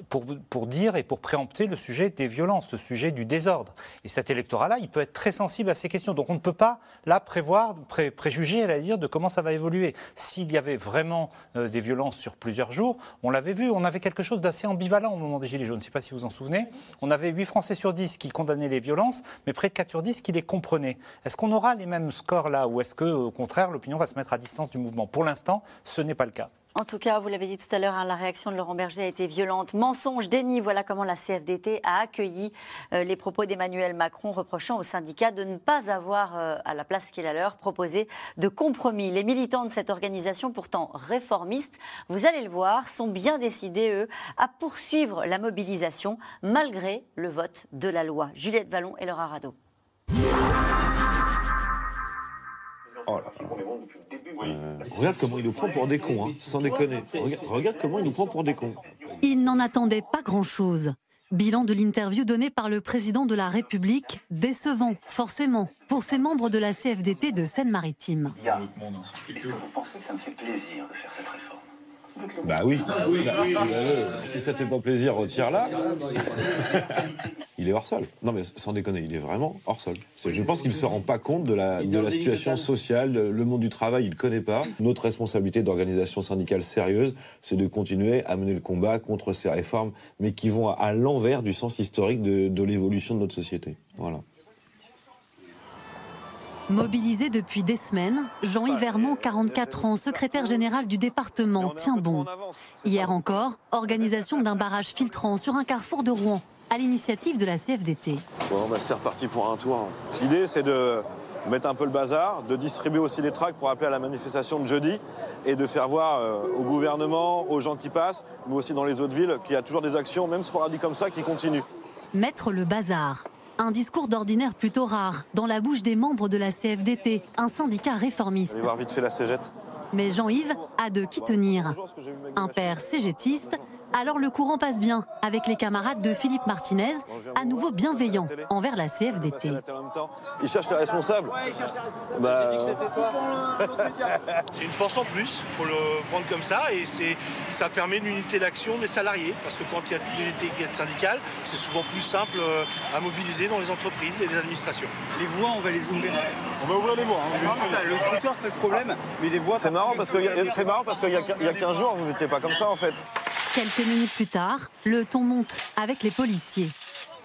Speaker 5: pour, dire et pour préempter le sujet des violences, le sujet du désordre. Et cet électorat-là, il peut être très sensible à ces questions. Donc on ne peut pas, là, prévoir, pré- préjuger, dire, de comment ça va évoluer. S'il y avait vraiment euh, des violences sur plusieurs jours, on l'avait vu, on avait quelque chose d'assez ambivalent au moment des Gilets jaunes. Je ne sais pas si vous en souvenez. On avait 8 Français sur 10 qui condamnaient les violences, mais près de 4 sur 10 qui les comprenaient. Est-ce qu'on aura les mêmes scores là, ou est-ce que, au contraire, l'opinion va se mettre à distance du mouvement? Pour l'instant, ce n'est pas le cas.
Speaker 1: En tout cas, vous l'avez dit tout à l'heure, hein, la réaction de Laurent Berger a été violente. Mensonge, déni, voilà comment la CFDT a accueilli euh, les propos d'Emmanuel Macron reprochant aux syndicats de ne pas avoir, euh, à la place qu'il a leur, proposé de compromis. Les militants de cette organisation, pourtant réformiste, vous allez le voir, sont bien décidés, eux, à poursuivre la mobilisation malgré le vote de la loi. Juliette Vallon et Laura Rado.
Speaker 13: Oh là là. Euh, regarde comment il nous prend pour des cons, hein, sans déconner. Regarde, regarde comment il nous prend pour des cons.
Speaker 6: Il n'en attendait pas grand-chose. Bilan de l'interview donnée par le président de la République, décevant, forcément, pour ses membres de la CFDT de Seine-Maritime.
Speaker 14: Est-ce que vous pensez que ça me fait plaisir de faire cette réforme?
Speaker 13: Bah oui. Bah, euh, si ça te fait pas plaisir, retire-la. *laughs* Il est hors sol. Non mais sans déconner, il est vraiment hors sol. Je pense qu'il se rend pas compte de la, de la situation sociale, le monde du travail, il connaît pas. Notre responsabilité d'organisation syndicale sérieuse, c'est de continuer à mener le combat contre ces réformes, mais qui vont à, à l'envers du sens historique de, de l'évolution de notre société. Voilà.
Speaker 6: Mobilisé depuis des semaines, Jean-Yves Vermont, 44 ans, secrétaire général du département, tient bon. Hier encore, organisation d'un barrage filtrant sur un carrefour de Rouen, à l'initiative de la CFDT.
Speaker 15: Bon, bah, c'est reparti pour un tour. L'idée, c'est de mettre un peu le bazar, de distribuer aussi les tracts pour appeler à la manifestation de jeudi et de faire voir euh, au gouvernement, aux gens qui passent, mais aussi dans les autres villes, qu'il y a toujours des actions, même sporadiques comme ça, qui continuent.
Speaker 6: Mettre le bazar. Un discours d'ordinaire plutôt rare dans la bouche des membres de la CFDT, un syndicat réformiste.
Speaker 15: Allez voir vite fait la cégette.
Speaker 6: Mais Jean-Yves a de qui tenir. Un père cégétiste, alors le courant passe bien avec les camarades de Philippe Martinez, à nouveau bienveillants envers la CFDT.
Speaker 15: Ils cherchent les responsables. Bah, euh, *laughs*
Speaker 16: C'est une force en plus, il faut le prendre comme ça, et c'est, ça permet une unité d'action des salariés, parce que quand il y a toutes les étiquettes syndicales, c'est souvent plus simple euh, à mobiliser dans les entreprises et les administrations.
Speaker 17: Les voies, on va les ouvrir.
Speaker 15: On va ouvrir les voies. hein.
Speaker 17: Ça, le scooter, pas de problème, mais les voies.
Speaker 15: C'est marrant parce que c'est marrant parce qu'il y a, il y a 15 jours, vous n'étiez pas comme ça en fait.
Speaker 6: Quelques minutes plus tard, le ton monte avec les policiers.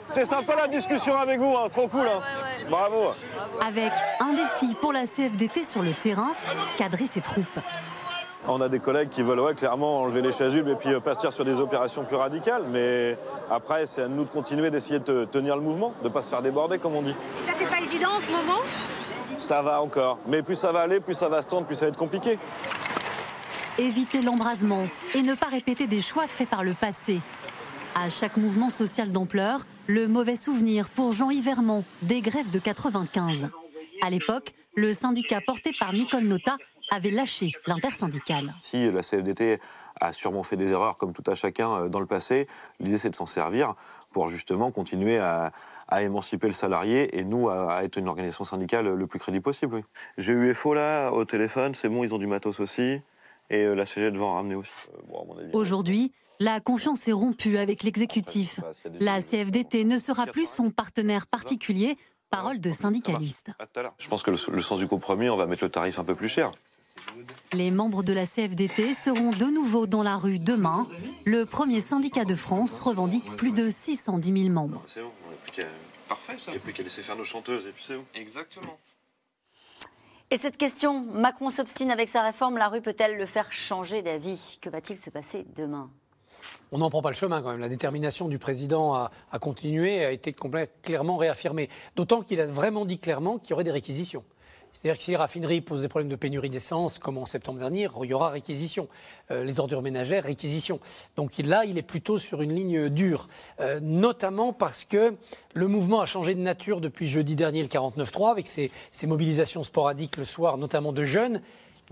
Speaker 15: C'est sympa la discussion avec vous, hein, trop cool. hein. Bravo.
Speaker 6: Avec un défi pour la CFDT sur le terrain, cadrer ses troupes.
Speaker 15: On a des collègues qui veulent ouais, clairement enlever les chasubles et puis euh, partir sur des opérations plus radicales. Mais après, c'est à nous de continuer d'essayer de te- tenir le mouvement, de ne pas se faire déborder, comme on dit.
Speaker 18: Ça, c'est pas évident en ce moment?
Speaker 15: Ça va encore. Mais plus ça va aller, plus ça va se tendre, plus ça va être compliqué.
Speaker 19: Éviter l'embrasement et ne pas répéter des choix faits par le passé. À chaque mouvement social d'ampleur, le mauvais souvenir pour Jean Yvermont des grèves de 95. À l'époque, le syndicat porté par Nicole Nota avait lâché l'intersyndicale.
Speaker 13: Si la CFDT a sûrement fait des erreurs comme tout à chacun euh, dans le passé, l'idée c'est de s'en servir pour justement continuer à, à émanciper le salarié et nous à, à être une organisation syndicale le plus crédible possible. oui. J'ai eu FO là au téléphone, c'est bon, ils ont du matos aussi et euh, la CG devant en ramener aussi. Euh, bon,
Speaker 19: Aujourd'hui, la confiance est rompue avec l'exécutif. La CFDT ne sera plus son partenaire particulier, parole de syndicaliste.
Speaker 13: Je pense que le, sens du compromis, on va mettre le tarif un peu plus cher.
Speaker 19: Les membres de la CFDT seront de nouveau dans la rue demain. Le premier syndicat de France revendique plus de 610 000 membres.
Speaker 13: Parfait ça. Il n'y a plus qu'à laisser faire nos chanteuses et puis c'est bon.
Speaker 20: Exactement.
Speaker 1: Et cette question, Macron s'obstine avec sa réforme, la rue peut-elle le faire changer d'avis? Que va-t-il se passer demain?
Speaker 2: On n'en prend pas le chemin quand même. La détermination du président à, continuer a été clairement réaffirmée. D'autant qu'il a vraiment dit clairement qu'il y aurait des réquisitions. C'est-à-dire que si les raffineries posent des problèmes de pénurie d'essence, comme en septembre dernier, il y aura réquisition. Euh, les ordures ménagères, réquisition. Donc là, il est plutôt sur une ligne dure, Euh, notamment parce que le mouvement a changé de nature depuis jeudi dernier, le 49-3, avec ses mobilisations sporadiques le soir, notamment de jeunes.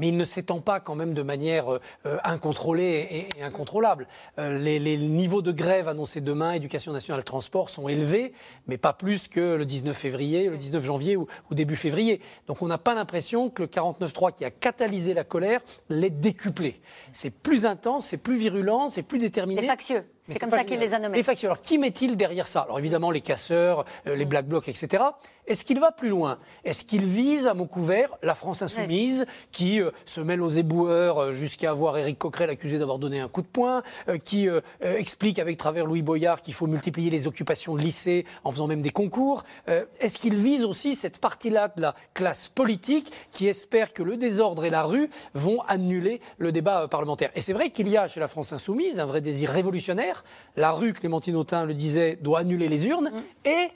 Speaker 2: Mais il ne s'étend pas quand même de manière euh, euh, incontrôlée et, incontrôlable. Euh, les, niveaux de grève annoncés demain, éducation nationale, transport, sont élevés, mais pas plus que le 19 février, le 19 janvier ou, ou début février. Donc on n'a pas l'impression que le 49.3 qui a catalysé la colère l'ait décuplé. C'est plus intense, c'est plus virulent, c'est plus déterminé.
Speaker 1: Les factieux, c'est comme ça qu'il les a nommés.
Speaker 2: Les factieux. Alors, qui met-il derrière ça? Alors, évidemment, les casseurs, euh, les black blocs, etc. Est-ce qu'il va plus loin? Est-ce qu'il vise à mot couvert la France insoumise, qui euh, se mêle aux éboueurs euh, jusqu'à avoir Éric Coquerel accusé d'avoir donné un coup de poing, qui explique avec travers Louis Boyard qu'il faut multiplier les occupations de lycée en faisant même des concours Est-ce qu'il vise aussi cette partie-là de la classe politique qui espère que le désordre et la rue vont annuler le débat parlementaire? Et c'est vrai qu'il y a chez la France insoumise un vrai désir révolutionnaire. La rue, Clémentine Autain le disait, doit annuler les urnes et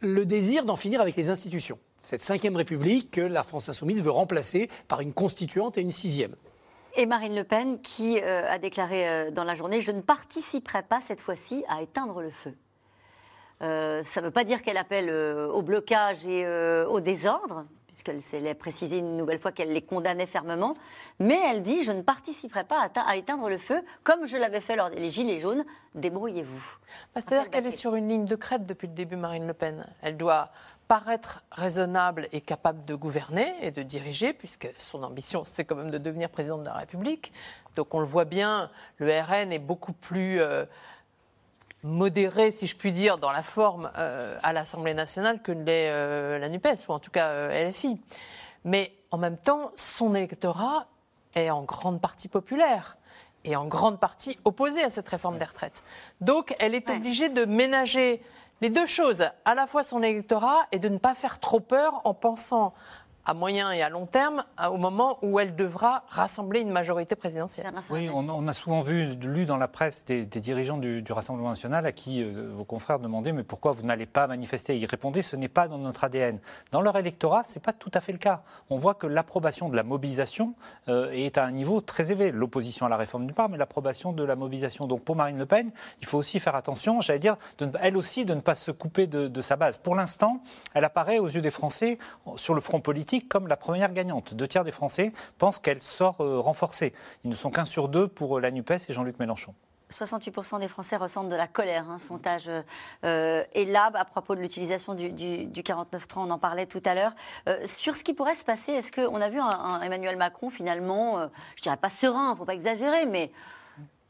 Speaker 2: le désir d'en finir avec les institutions. Cette cinquième République que la France insoumise veut remplacer par une constituante et une sixième.
Speaker 1: Et Marine Le Pen qui euh, a déclaré euh, dans la journée Je ne participerai pas cette fois-ci à éteindre le feu. Euh, ça ne veut pas dire qu'elle appelle au blocage et au désordre, puisqu'elle s'est a précisé une nouvelle fois qu'elle les condamnait fermement, mais elle dit Je ne participerai pas à, éteindre le feu, comme je l'avais fait lors des Gilets jaunes, débrouillez-vous.
Speaker 3: Bah, C'est-à-dire qu'elle est sur une ligne de crête depuis le début, Marine Le Pen. Elle doit paraître raisonnable et capable de gouverner et de diriger, puisque son ambition, c'est quand même de devenir présidente de la République. Donc on le voit bien, le RN est beaucoup plus euh, modéré, si je puis dire, dans la forme euh, à l'Assemblée nationale que ne l'est euh, la NUPES, ou en tout cas euh, LFI. Mais en même temps, son électorat est en grande partie populaire et en grande partie opposé à cette réforme des retraites. Donc, elle est obligée de ménager les deux choses, à la fois son électorat et de ne pas faire trop peur en pensant à moyen et à long terme au moment où elle devra rassembler une majorité présidentielle.
Speaker 5: Oui, on, on a souvent vu, lu dans la presse des, des dirigeants du, du Rassemblement national à qui euh, vos confrères demandaient mais pourquoi vous n'allez pas manifester? Ils répondaient ce n'est pas dans notre ADN. Dans leur électorat, ce n'est pas tout à fait le cas. On voit que l'approbation de la mobilisation euh, est à un niveau très élevé. L'opposition à la réforme d'une part, mais l'approbation de la mobilisation. Donc pour Marine Le Pen, il faut aussi faire attention, j'allais dire, de ne- elle aussi, de ne pas se couper de, de sa base. Pour l'instant, elle apparaît aux yeux des Français sur le front politique comme la première gagnante. Deux tiers des Français pensent qu'elle sort euh, renforcée. Ils ne sont qu'un sur deux pour euh, la NUPES et Jean-Luc Mélenchon.
Speaker 1: 68% des Français ressentent de la colère. Un sondage euh, est là à propos de l'utilisation du, du, du 49.3, on en parlait tout à l'heure. Euh, sur ce qui pourrait se passer, est-ce qu'on a vu un Emmanuel Macron finalement, euh, je dirais pas serein, il ne faut pas exagérer, mais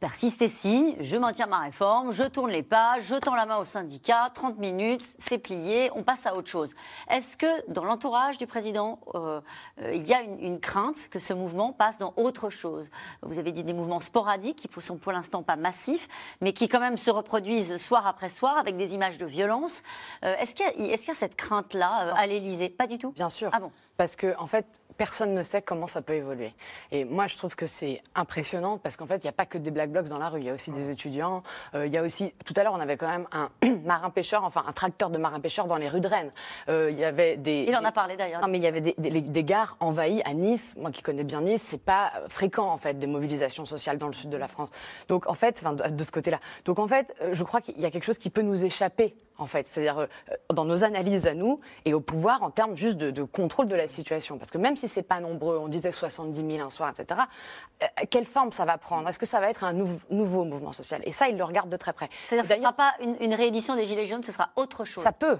Speaker 1: persiste et signe, je maintiens ma réforme, je tourne les pages, je tends la main au syndicat, 30 minutes, c'est plié, on passe à autre chose. Est-ce que dans l'entourage du président, euh, euh, il y a une, une crainte que ce mouvement passe dans autre chose? Vous avez dit des mouvements sporadiques qui ne sont pour l'instant pas massifs, mais qui quand même se reproduisent soir après soir avec des images de violence. Euh, est-ce qu'il y, y a cette crainte-là à l'Élysée? Pas du tout?
Speaker 4: Bien sûr.
Speaker 1: Ah bon?
Speaker 4: Parce que, en fait, personne ne sait comment ça peut évoluer. Et moi, je trouve que c'est impressionnant parce qu'en fait, il n'y a pas que des black blocs dans la rue. Il y a aussi des étudiants. Euh, il y a aussi, tout à l'heure, on avait quand même un *clears throat* marin-pêcheur, enfin un tracteur de marin-pêcheur dans les rues de Rennes. Euh, il y avait des.
Speaker 1: Il en a parlé d'ailleurs.
Speaker 4: Non, mais il y avait des, des- des gares envahies à Nice. Moi qui connais bien Nice, c'est pas fréquent en fait des mobilisations sociales dans le sud de la France. Donc en fait, enfin, de, de ce côté-là. Donc en fait, euh, je crois qu'il y a quelque chose qui peut nous échapper en fait, c'est-à-dire euh, dans nos analyses à nous et au pouvoir en termes juste de, de contrôle de la situation. Parce que même si c'est pas nombreux, on disait 70 000 un soir, etc. euh, quelle forme ça va prendre? Est-ce que ça va être un nou- nouveau mouvement social? Et ça, ils le regardent de très près.
Speaker 1: C'est-à-dire que ce ne sera pas une, une réédition des Gilets jaunes, ce sera autre chose.
Speaker 4: Ça peut.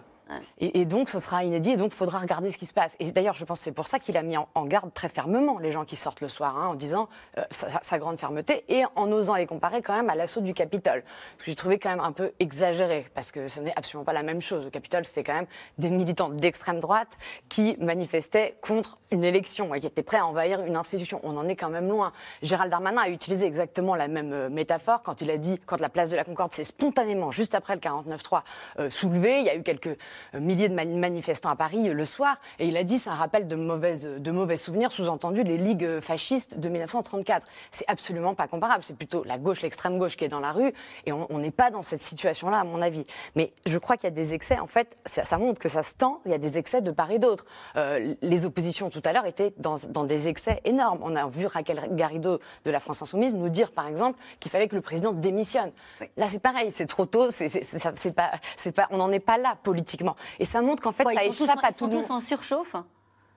Speaker 4: Et, donc, ce sera inédit, et donc il faudra regarder ce qui se passe. Et d'ailleurs, je pense que c'est pour ça qu'il a mis en, garde très fermement les gens qui sortent le soir, hein, en disant euh, sa, grande fermeté, et en osant les comparer quand même à l'assaut du Capitole. Ce que j'ai trouvé quand même un peu exagéré, parce que ce n'est absolument pas la même chose. Le Capitole, c'était quand même des militants d'extrême droite qui manifestaient contre une élection et qui étaient prêts à envahir une institution. On en est quand même loin. Gérald Darmanin a utilisé exactement la même euh, métaphore quand il a dit, quand la place de la Concorde s'est spontanément, juste après le 49-3, euh, soulevée, il y a eu quelques milliers de mani- manifestants à Paris euh, le soir, et il a dit c'est un rappel de mauvaises, de mauvais souvenirs, sous-entendu les ligues euh, fascistes de 1934. C'est absolument pas comparable. C'est plutôt la gauche, l'extrême gauche qui est dans la rue, et on n'est pas dans cette situation-là, à mon avis. Mais je crois qu'il y a des excès. En fait, ça, ça montre que ça se tend. Il y a des excès de part et d'autre. Euh, les oppositions tout à l'heure étaient dans, dans des excès énormes. On a vu Raquel Garrido de la France Insoumise nous dire, par exemple, qu'il fallait que le président démissionne. Là, c'est pareil. C'est trop tôt. C'est pas, pas, on n'en est pas là politiquement. Et ça montre qu'en fait,
Speaker 1: Quoi,
Speaker 4: ça
Speaker 1: ils sont tous
Speaker 4: échappe à
Speaker 1: ils
Speaker 4: tout
Speaker 1: sont
Speaker 4: le monde.
Speaker 1: tous en surchauffe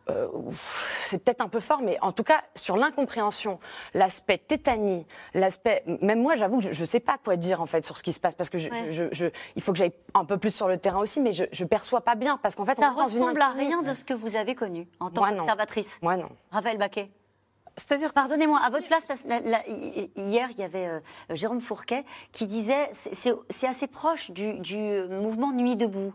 Speaker 4: Euh, c'est peut-être un peu fort, mais en tout cas, sur l'incompréhension, l'aspect tétanie, l'aspect. Même moi, j'avoue que je ne sais pas quoi dire, en fait, sur ce qui se passe, parce que je,
Speaker 1: Ouais.
Speaker 4: je- je- il faut que j'aille un peu plus sur le terrain aussi, mais je ne perçois pas bien, parce qu'en fait,
Speaker 1: Ça
Speaker 4: on est dans une
Speaker 1: ressemble à rien de ce que vous avez connu en tant qu'observatrice.
Speaker 4: Moi, non.
Speaker 1: Raphaël Baquet.
Speaker 3: C'est-à-dire,
Speaker 1: pardonnez-moi, à votre place, la- la- la- hier, il y avait euh, Jérôme Fourquet qui disait c'est- assez proche du, du mouvement Nuit debout.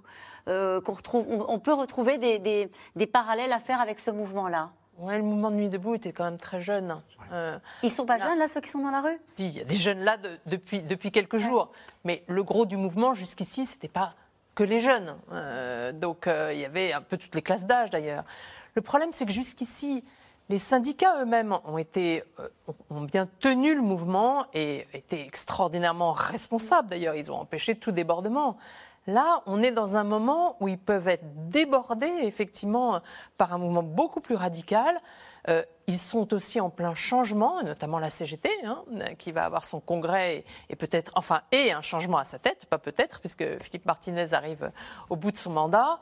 Speaker 1: Euh, qu'on retrouve, on, on peut retrouver des, des- des parallèles à faire avec ce mouvement-là.
Speaker 3: Ouais, le mouvement de Nuit debout était quand même très jeune. Euh,
Speaker 1: Ils sont pas
Speaker 3: là-
Speaker 1: jeunes, là, ceux qui sont dans la rue?
Speaker 3: Si, il y a des jeunes là de- depuis, depuis quelques jours. Mais le gros du mouvement, jusqu'ici, c'était pas que les jeunes. Euh, donc, euh, il y avait un peu toutes les classes d'âge, d'ailleurs. Le problème, c'est que jusqu'ici, les syndicats eux-mêmes ont, été, euh, ont bien tenu le mouvement et étaient extraordinairement responsables, d'ailleurs. Ils ont empêché tout débordement. Là, on est dans un moment où ils peuvent être débordés, effectivement, par un mouvement beaucoup plus radical. Euh, ils sont aussi en plein changement, notamment la CGT, hein, qui va avoir son congrès et, peut-être, enfin, et un changement à sa tête, pas peut-être, puisque Philippe Martinez arrive au bout de son mandat.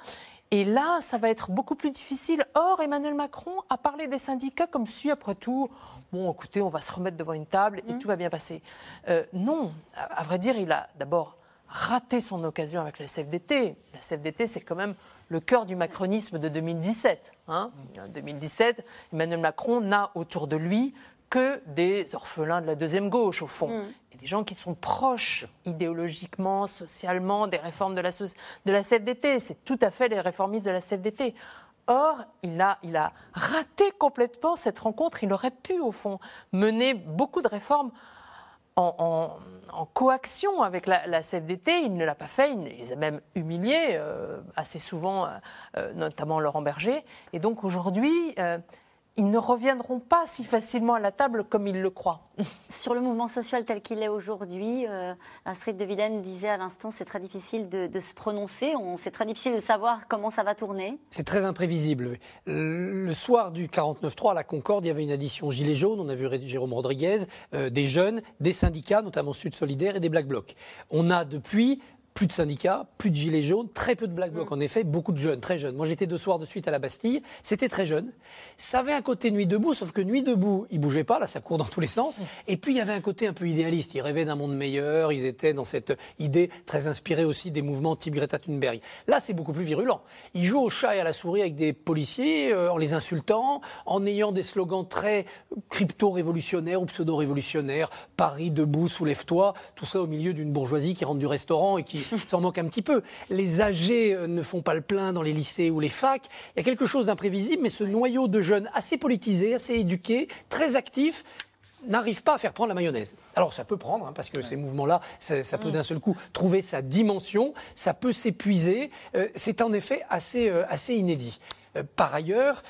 Speaker 3: Et là, ça va être beaucoup plus difficile. Or, Emmanuel Macron a parlé des syndicats comme si, après tout, bon, écoutez, on va se remettre devant une table et tout va bien passer. Euh, non, à, à vrai dire, il a d'abord raté son occasion avec la CFDT. La CFDT, c'est quand même le cœur du macronisme de 2017. hein. En 2017, Emmanuel Macron n'a autour de lui que des orphelins de la deuxième gauche, au fond. Et des gens qui sont proches idéologiquement, socialement, des réformes de la, de la CFDT. C'est tout à fait les réformistes de la CFDT. Or, il a, il a raté complètement cette rencontre. Il aurait pu, au fond, mener beaucoup de réformes en, coaction avec la, la CFDT. Il ne l'a pas fait. Il les a même humiliés euh, assez souvent, euh, euh, notamment Laurent Berger. Et donc aujourd'hui, ils ne reviendront pas si facilement à la table comme ils le croient. *laughs*
Speaker 1: Sur le mouvement social tel qu'il est aujourd'hui, euh, Astrid de Villene disait à l'instant c'est très difficile de, de se prononcer, on- c'est très difficile de savoir comment ça va tourner.
Speaker 2: C'est très imprévisible. Le soir du 49-3 à la Concorde, il y avait une addition Gilets jaunes. On a vu Jérôme Rodriguez, euh, des jeunes, des syndicats, notamment Sud Solidaire et des Black Blocs. On a depuis plus de syndicats, plus de gilets jaunes, très peu de black blocs. En effet, beaucoup de jeunes, très jeunes. Moi, j'étais deux soirs de suite à la Bastille. C'était très jeune. Ça avait un côté nuit debout, sauf que nuit debout, ils bougeaient pas. Là, ça court dans tous les sens. Et puis, il y avait un côté un peu idéaliste. Ils rêvaient d'un monde meilleur. Ils étaient dans cette idée très inspirée aussi des mouvements type Greta Thunberg. Là, c'est beaucoup plus virulent. Ils jouent au chat et à la souris avec des policiers, euh, en les insultant, en ayant des slogans très crypto-révolutionnaires ou pseudo-révolutionnaires. Paris debout, soulève-toi. Tout ça au milieu d'une bourgeoisie qui rentre du restaurant et qui s'en manque un petit peu. Les âgés euh, ne font pas le plein dans les lycées ou les facs. Il y a quelque chose d'imprévisible, mais ce noyau de jeunes assez politisés, assez éduqués, très actifs, n'arrive pas à faire prendre la mayonnaise. Alors ça peut prendre, hein, parce que ces mouvements-là, ça, ça peut d'un seul coup trouver sa dimension, ça peut s'épuiser. Euh, c'est en effet assez, euh, assez inédit. Euh, par ailleurs,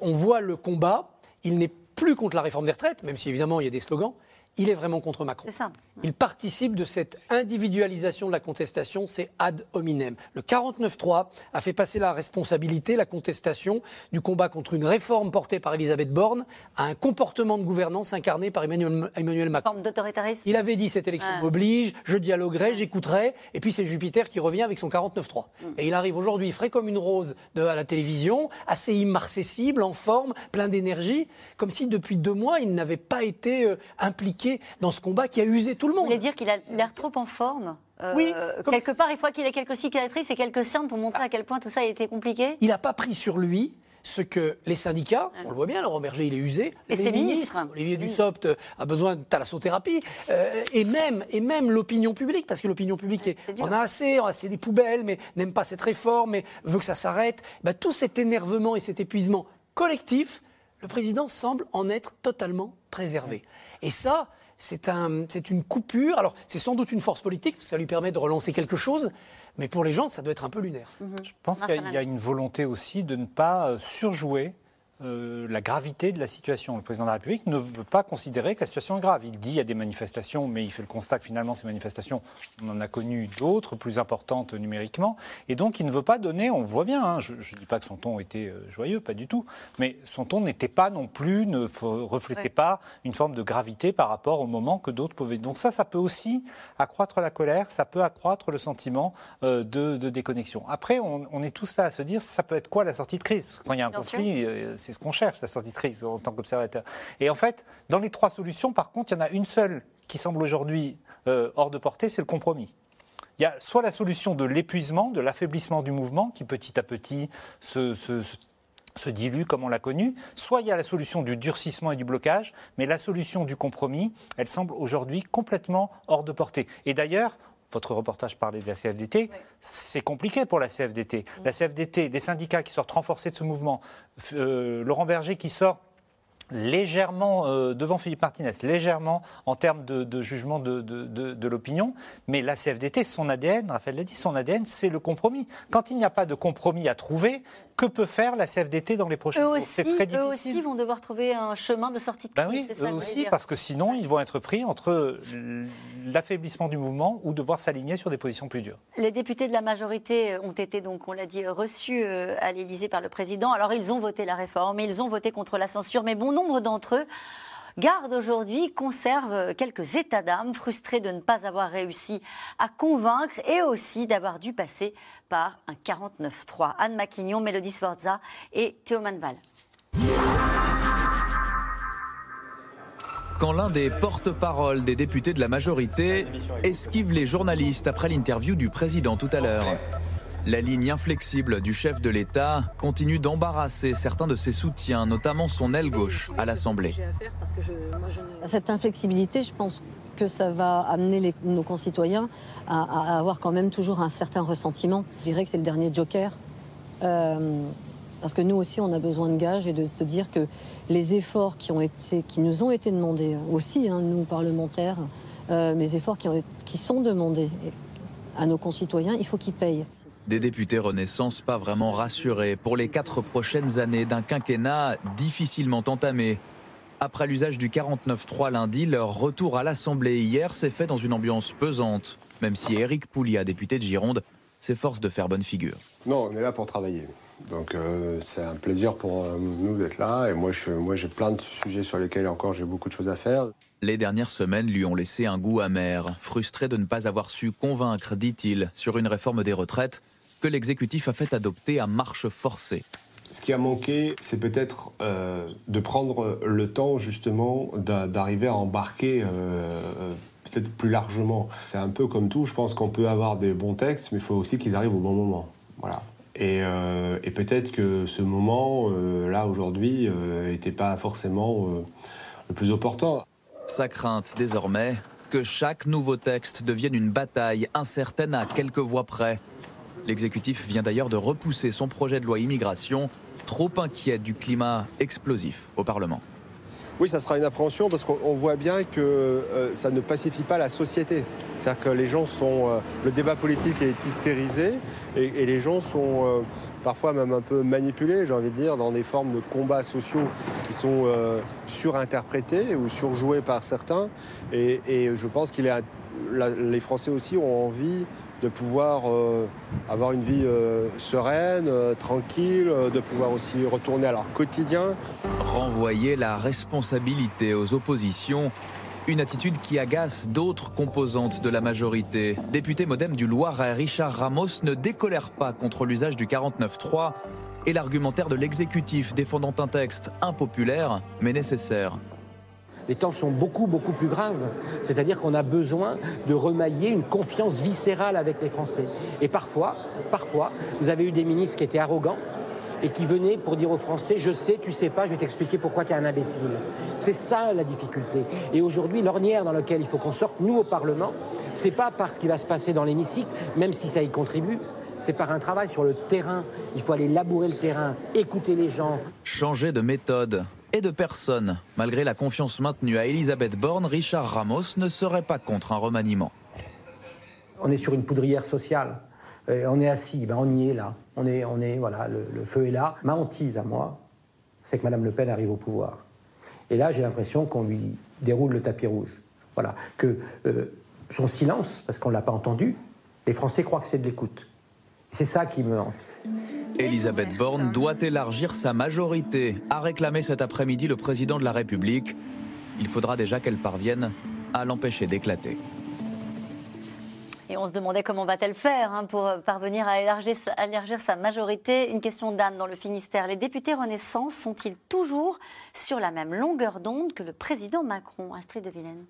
Speaker 2: on voit le combat, il n'est plus contre la réforme des retraites, même si évidemment il y a des slogans, il est vraiment contre Macron.
Speaker 1: C'est ça.
Speaker 2: Il participe de cette individualisation de la contestation, c'est ad hominem. Le 49-3 a fait passer la responsabilité, la contestation du combat contre une réforme portée par Elisabeth Borne à un comportement de gouvernance incarné par Emmanuel, Emmanuel Macron.
Speaker 1: Forme d'autoritarisme.
Speaker 2: Il avait dit cette élection
Speaker 1: Ouais.
Speaker 2: m'oblige, je dialoguerai, j'écouterai, et puis c'est Jupiter qui revient avec son 49-3.
Speaker 1: Mm.
Speaker 2: Et il arrive aujourd'hui frais comme une rose de, à la télévision, assez immarcessible, en forme, plein d'énergie, comme si depuis deux mois il n'avait pas été euh, impliqué dans ce combat qui a usé tout le
Speaker 1: Vous
Speaker 2: monde.
Speaker 1: voulez dire qu'il a l'air trop en forme Euh,
Speaker 2: Oui,
Speaker 1: quelque part, il faut qu'il ait quelques cicatrices et quelques cernes pour montrer à quel point tout ça a été compliqué.
Speaker 2: Il n'a pas pris sur lui ce que les syndicats, on le voit bien, Laurent Berger, il est usé,
Speaker 1: Et
Speaker 2: les
Speaker 1: ses
Speaker 2: ministres,
Speaker 1: ministres.
Speaker 2: Olivier Dussopt euh, a besoin de thalassothérapie, euh, et même, et même l'opinion publique, parce que l'opinion publique est, on a assez, on a assez des poubelles, mais n'aime pas cette réforme, mais veut que ça s'arrête. Bah, tout cet énervement et cet épuisement collectif, le président semble en être totalement préservé. Et ça, c'est un, c'est une coupure. Alors, c'est sans doute une force politique, ça lui permet de relancer quelque chose, mais pour les gens, ça doit être un peu lunaire.
Speaker 5: Je pense qu'il y a- il y a une volonté aussi de ne pas euh, surjouer euh, la gravité de la situation. Le président de la République ne veut pas considérer que la situation est grave. Il dit il y a des manifestations, mais il fait le constat que finalement ces manifestations, on en a connu d'autres plus importantes numériquement, et donc il ne veut pas donner. On voit bien. hein, je ne dis pas que son ton était euh, joyeux, pas du tout, mais son ton n'était pas non plus, ne reflétait
Speaker 18: Ouais.
Speaker 5: pas une forme de gravité par rapport au moment que d'autres pouvaient. Donc ça, ça peut aussi accroître la colère, ça peut accroître le sentiment euh, de, de déconnexion. Après, on, on est tous là à se dire, ça peut être quoi la sortie de crise? Parce que quand il y a un
Speaker 18: Bien
Speaker 5: conflit, c'est ce qu'on cherche, la crise en tant qu'observateur. Et en fait, dans les trois solutions, par contre, il y en a une seule qui semble aujourd'hui euh, hors de portée, c'est le compromis. Il y a soit la solution de l'épuisement, de l'affaiblissement du mouvement, qui petit à petit se- se dilue comme on l'a connu, soit il y a la solution du durcissement et du blocage, mais la solution du compromis, elle semble aujourd'hui complètement hors de portée. Et d'ailleurs, votre reportage parlait de la CFDT, c'est compliqué pour la CFDT. La CFDT, des syndicats qui sortent renforcés de ce mouvement, euh, Laurent Berger qui sort légèrement euh, devant Philippe Martinez, légèrement en termes de, de jugement de, de- de- de l'opinion, mais la CFDT, son ADN, Raphaël l'a dit, son ADN, c'est le compromis. Quand il n'y a pas de compromis à trouver, que peut faire la CFDT dans les prochains
Speaker 1: Eux
Speaker 5: jours? C'est très
Speaker 1: eux
Speaker 5: difficile.
Speaker 1: aussi vont devoir trouver un chemin de sortie de
Speaker 5: Ben
Speaker 1: crise.
Speaker 5: oui,
Speaker 1: c'est ça
Speaker 5: eux
Speaker 1: vous
Speaker 5: aussi, parce que sinon, ils vont être pris entre l'affaiblissement du mouvement ou devoir s'aligner sur des positions plus dures.
Speaker 1: Les députés de la majorité ont été, donc, on l'a dit, reçus euh, à l'Élysée par le président. Alors, ils ont voté la réforme, ils ont voté contre la censure, mais bon nombre d'entre eux gardent aujourd'hui, conservent quelques états d'âme, frustrés de ne pas avoir réussi à convaincre et aussi d'avoir dû passer par un 49-3. Anne Maquignon, Mélodie Sforza et Théo Manval.
Speaker 21: quand l'un des porte-parole des députés de la majorité esquive les journalistes après l'interview du président tout à l'heure. La ligne inflexible du chef de l'État continue d'embarrasser certains de ses soutiens, notamment son aile gauche à l'Assemblée.
Speaker 22: Cette inflexibilité, je pense que ça va amener les- nos concitoyens à, à avoir quand même toujours un certain ressentiment. Je dirais que c'est le dernier joker. Euh, parce que nous aussi, on a besoin de gages et de se dire que les efforts qui, ont été, qui nous ont été demandés aussi, hein, nous parlementaires, euh, les efforts qui, ont- qui sont demandés à nos concitoyens, il faut qu'ils payent.
Speaker 21: Des députés Renaissance pas vraiment rassurés pour les quatre prochaines années d'un quinquennat difficilement entamé. Après l'usage du 49-3 lundi, leur retour à l'Assemblée hier s'est fait dans une ambiance pesante, même si Éric Pouliat, député de Gironde, s'efforce de faire bonne figure.
Speaker 23: Non, on est là pour travailler. Donc euh, c'est un plaisir pour euh, nous d'être là. Et moi, je, moi, j'ai plein de sujets sur lesquels encore j'ai beaucoup de choses à faire.
Speaker 21: Les dernières semaines lui ont laissé un goût amer, frustré de ne pas avoir su convaincre, dit-il, sur une réforme des retraites que l'exécutif a fait adopter à marche forcée.
Speaker 23: Ce qui a manqué, c'est peut-être euh, de prendre le temps justement d'a- d'arriver à embarquer euh, euh, peut-être plus largement. C'est un peu comme tout, je pense qu'on peut avoir des bons textes, mais il faut aussi qu'ils arrivent au bon moment. Voilà. Et, euh, et peut-être que ce moment, là aujourd'hui, n'était pas forcément le plus opportun.
Speaker 21: Sa crainte désormais, que chaque nouveau texte devienne une bataille incertaine à quelques voix près. L'exécutif vient d'ailleurs de repousser son projet de loi immigration, trop inquiet du climat explosif au Parlement.
Speaker 23: Oui, ça sera une appréhension parce qu'on on voit bien que euh, ça ne pacifie pas la société. C'est-à-dire que les gens sont. euh, le débat politique est hystérisé et, les gens sont euh, parfois même un peu manipulés, j'ai envie de dire, dans des formes de combats sociaux qui sont surinterprétés ou surjoués par certains. Et, et je pense la- les Français aussi ont envie de pouvoir euh, avoir une vie euh, sereine, euh, tranquille, de pouvoir aussi retourner à leur quotidien.
Speaker 21: Renvoyer la responsabilité aux oppositions, une attitude qui agace d'autres composantes de la majorité. Député modem du Loiret, Richard Ramos ne décolère pas contre l'usage du 49.3 et l'argumentaire de l'exécutif défendant un texte impopulaire mais nécessaire.
Speaker 18: Les temps sont beaucoup, beaucoup plus graves. C'est-à-dire qu'on a besoin de remailler une confiance viscérale avec les Français. Et parfois, parfois, vous avez eu des ministres qui étaient arrogants et qui venaient pour dire aux Français Je sais, tu sais pas, je vais t'expliquer pourquoi tu es un imbécile. C'est ça la difficulté. Et aujourd'hui, l'ornière dans laquelle il faut qu'on sorte, nous au Parlement, c'est pas par ce qui va se passer dans l'hémicycle, même si ça y contribue, c'est par un travail sur le terrain. Il faut aller labourer le terrain, écouter les gens,
Speaker 21: Changer de méthode et de personne. Malgré la confiance maintenue à Elisabeth Borne, Richard Ramos ne serait pas contre un remaniement.
Speaker 18: on est sur une poudrière sociale. Euh, on est assis, ben on y est là. On est, on est, voilà, le, feu est là. Ma hantise à moi, c'est que Mme Le Pen arrive au pouvoir. Et là, j'ai l'impression qu'on lui déroule le tapis rouge. Voilà. Que euh, son silence, parce qu'on ne l'a pas entendu, les Français croient que c'est de l'écoute. C'est ça qui me hante.
Speaker 21: Elisabeth Borne doit élargir sa majorité, a réclamé cet après-midi le président de la République. Il faudra déjà qu'elle parvienne à l'empêcher d'éclater.
Speaker 1: Et on se demandait comment va-t-elle faire hein, pour parvenir à élargir, sa- élargir sa majorité. Une question d'Anne dans le Finistère. Les députés Renaissance sont-ils toujours sur la même longueur d'onde que le président Macron? Astrid de Villene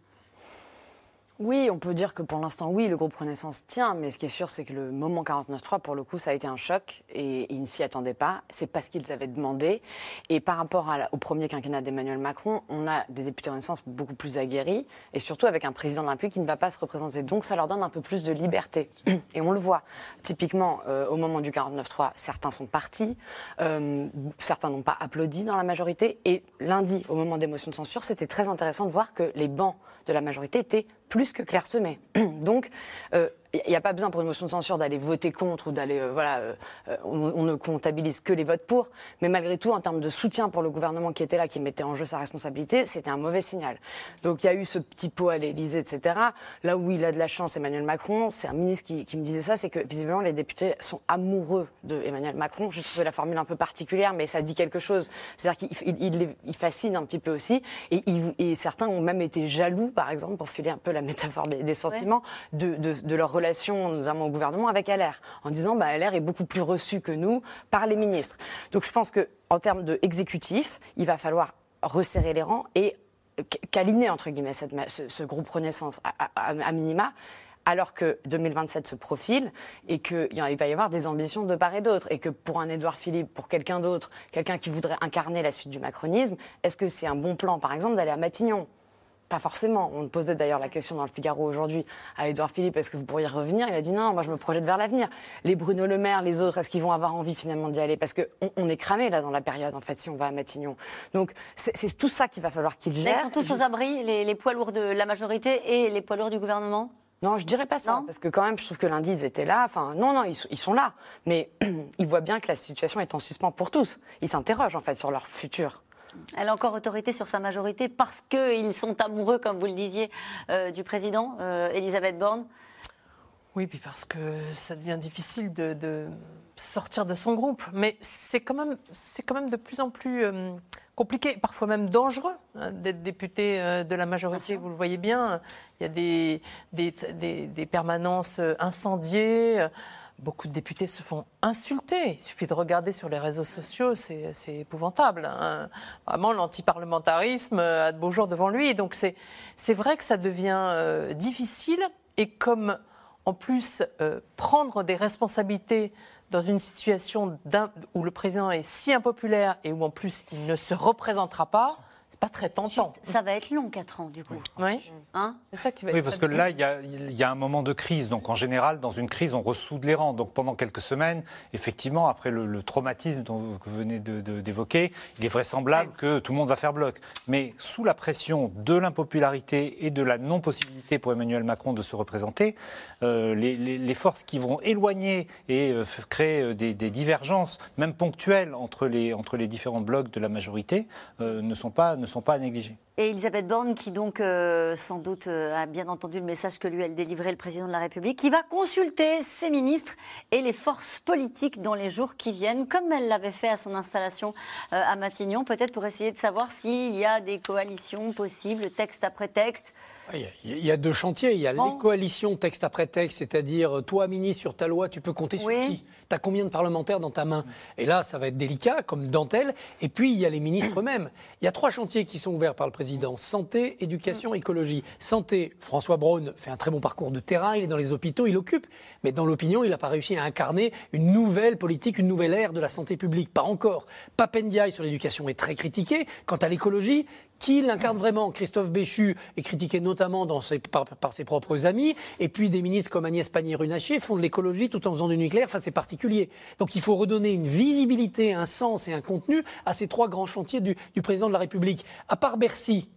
Speaker 4: Oui, on peut dire que pour l'instant, oui, le groupe Renaissance tient, mais ce qui est sûr, c'est que le moment 49.3, pour le coup, ça a été un choc et ils ne s'y attendaient pas. C'est pas ce qu'ils avaient demandé. Et par rapport au premier quinquennat d'Emmanuel Macron, on a des députés Renaissance beaucoup plus aguerris et surtout avec un président de République qui ne va pas se représenter. Donc ça leur donne un peu plus de liberté. Et on le voit. Typiquement, euh, au moment du 49.3, certains sont partis, euh, certains n'ont pas applaudi dans la majorité. Et lundi, au moment des motions de censure, c'était très intéressant de voir que les bancs de la majorité étaient plus que clairsemés. *clears throat* Donc, euh, il n'y a pas besoin pour une motion de censure d'aller voter contre ou d'aller, euh, voilà, euh, euh, on, on ne comptabilise que les votes pour, mais malgré tout, en termes de soutien pour le gouvernement qui était là, qui mettait en jeu sa responsabilité, c'était un mauvais signal. Donc il y a eu ce petit pot à l'Élysée, etc. Là où il a de la chance, Emmanuel Macron, c'est un ministre qui, qui me disait ça, c'est que visiblement les députés sont amoureux de Emmanuel Macron. J'ai trouvé la formule un peu particulière, mais ça dit quelque chose. C'est-à-dire qu'il il, il les- il fascine un petit peu aussi, et, certains ont même été jaloux, par exemple, pour filer un peu la métaphore des, des sentiments, de, de, de leur relation, notamment au gouvernement, avec LR, en disant bah, LR est beaucoup plus reçu que nous par les ministres. Donc je pense que en termes de exécutif, il va falloir resserrer les rangs et câliner entre guillemets ce, groupe Renaissance à, à- à minima. Alors que 2027 se profile et qu'il va y avoir des ambitions de part et d'autre, et que pour un Édouard Philippe, pour quelqu'un d'autre, quelqu'un qui voudrait incarner la suite du macronisme, est-ce que c'est un bon plan, par exemple, d'aller à Matignon? Pas forcément. On posait d'ailleurs la question dans le Figaro aujourd'hui à Édouard Philippe est-ce que vous pourriez revenir? Il a dit non, moi je me projette vers l'avenir. Les Bruno Le Maire, les autres, est-ce qu'ils vont avoir envie finalement d'y aller? Parce qu'on on est cramé là dans la période en fait si on va à Matignon. Donc c'est tout ça qu'il va falloir qu'ils
Speaker 1: Ils
Speaker 4: gèrent.
Speaker 1: sont tous aux abris, les, les poids lourds de la majorité et les poids lourds du gouvernement?
Speaker 4: Non, je dirais pas ça, parce que quand même, je trouve que lundi, ils étaient là. Enfin, non, non, ils, ils sont là. Mais *clears throat* ils voient bien que la situation est en suspens pour tous. Ils s'interrogent, en fait, sur leur futur.
Speaker 1: Elle a encore autorité sur sa majorité parce qu'ils sont amoureux, comme vous le disiez, euh, du président, euh, Elisabeth Borne.
Speaker 3: Oui, puis parce que ça devient difficile de, de sortir de son groupe. Mais c'est quand même, quand même de plus en plus euh, compliqué, parfois même dangereux, hein, d'être député euh, de la majorité. Vous le voyez bien, il y a des, des, des- des permanences incendiées. Euh, Beaucoup de députés se font insulter. Il suffit de regarder sur les réseaux sociaux, c'est épouvantable. hein. Vraiment, l'antiparlementarisme a de beaux jours devant lui. Donc c'est vrai que ça devient euh, difficile. Et comme en plus euh, prendre des responsabilités dans une situation où le président est si impopulaire et où en plus il ne se représentera pas, c'est pas très tentant.
Speaker 1: Ça va être long, 4 ans, du coup.
Speaker 3: Oui.
Speaker 1: Hein
Speaker 3: c'est ça qui va
Speaker 5: Oui,
Speaker 3: être
Speaker 5: parce que là, il y, a, il y a un moment de crise. Donc, en général, dans une crise, on ressoude les rangs. Donc, pendant quelques semaines, effectivement, après le, le traumatisme dont vous venez d'évoquer, il est vraisemblable que tout le monde va faire bloc. Mais sous la pression de l'impopularité et de la non-possibilité pour Emmanuel Macron de se représenter, euh, les, les- les forces qui vont éloigner et euh, créer euh, des, des divergences, même ponctuelles, entre les, entre les différents blocs de la majorité, euh, ne, sont pas, ne sont pas à négliger.
Speaker 1: Et Elisabeth Borne, qui donc euh, sans doute euh, a bien entendu le message que lui elle délivrait le président de la République, qui va consulter ses ministres et les forces politiques dans les jours qui viennent, comme elle l'avait fait à son installation euh, à Matignon, peut-être pour essayer de savoir s'il y a des coalitions possibles, texte après texte.
Speaker 2: Il y a- deux chantiers. Il y a
Speaker 1: Bon.
Speaker 2: les coalitions texte après texte, c'est-à-dire euh, toi, ministre, sur ta loi, tu peux compter sur qui? Tu as combien de parlementaires dans ta main? Et là, ça va être délicat, comme dentelle. Et puis, il y a les ministres eux-mêmes. Il y a trois chantiers qui sont ouverts par le président santé, éducation, écologie. Santé, François Braun fait un très bon parcours de terrain, il est dans les hôpitaux, il occupe. Mais dans l'opinion, il n'a pas réussi à incarner une nouvelle politique, une nouvelle ère de la santé publique. Pas encore. Papendiaï sur l'éducation est très critiqué. Quant à l'écologie, qui l'incarne vraiment Christophe Béchu est critiqué notamment dans ses- par, par ses propres amis, et puis des ministres comme Agnès Pannier-Runacher font de l'écologie tout en faisant du nucléaire, enfin c'est particulier. Donc il faut redonner une visibilité, un sens et un contenu à ces trois grands chantiers du, du président de la République. À part Bercy,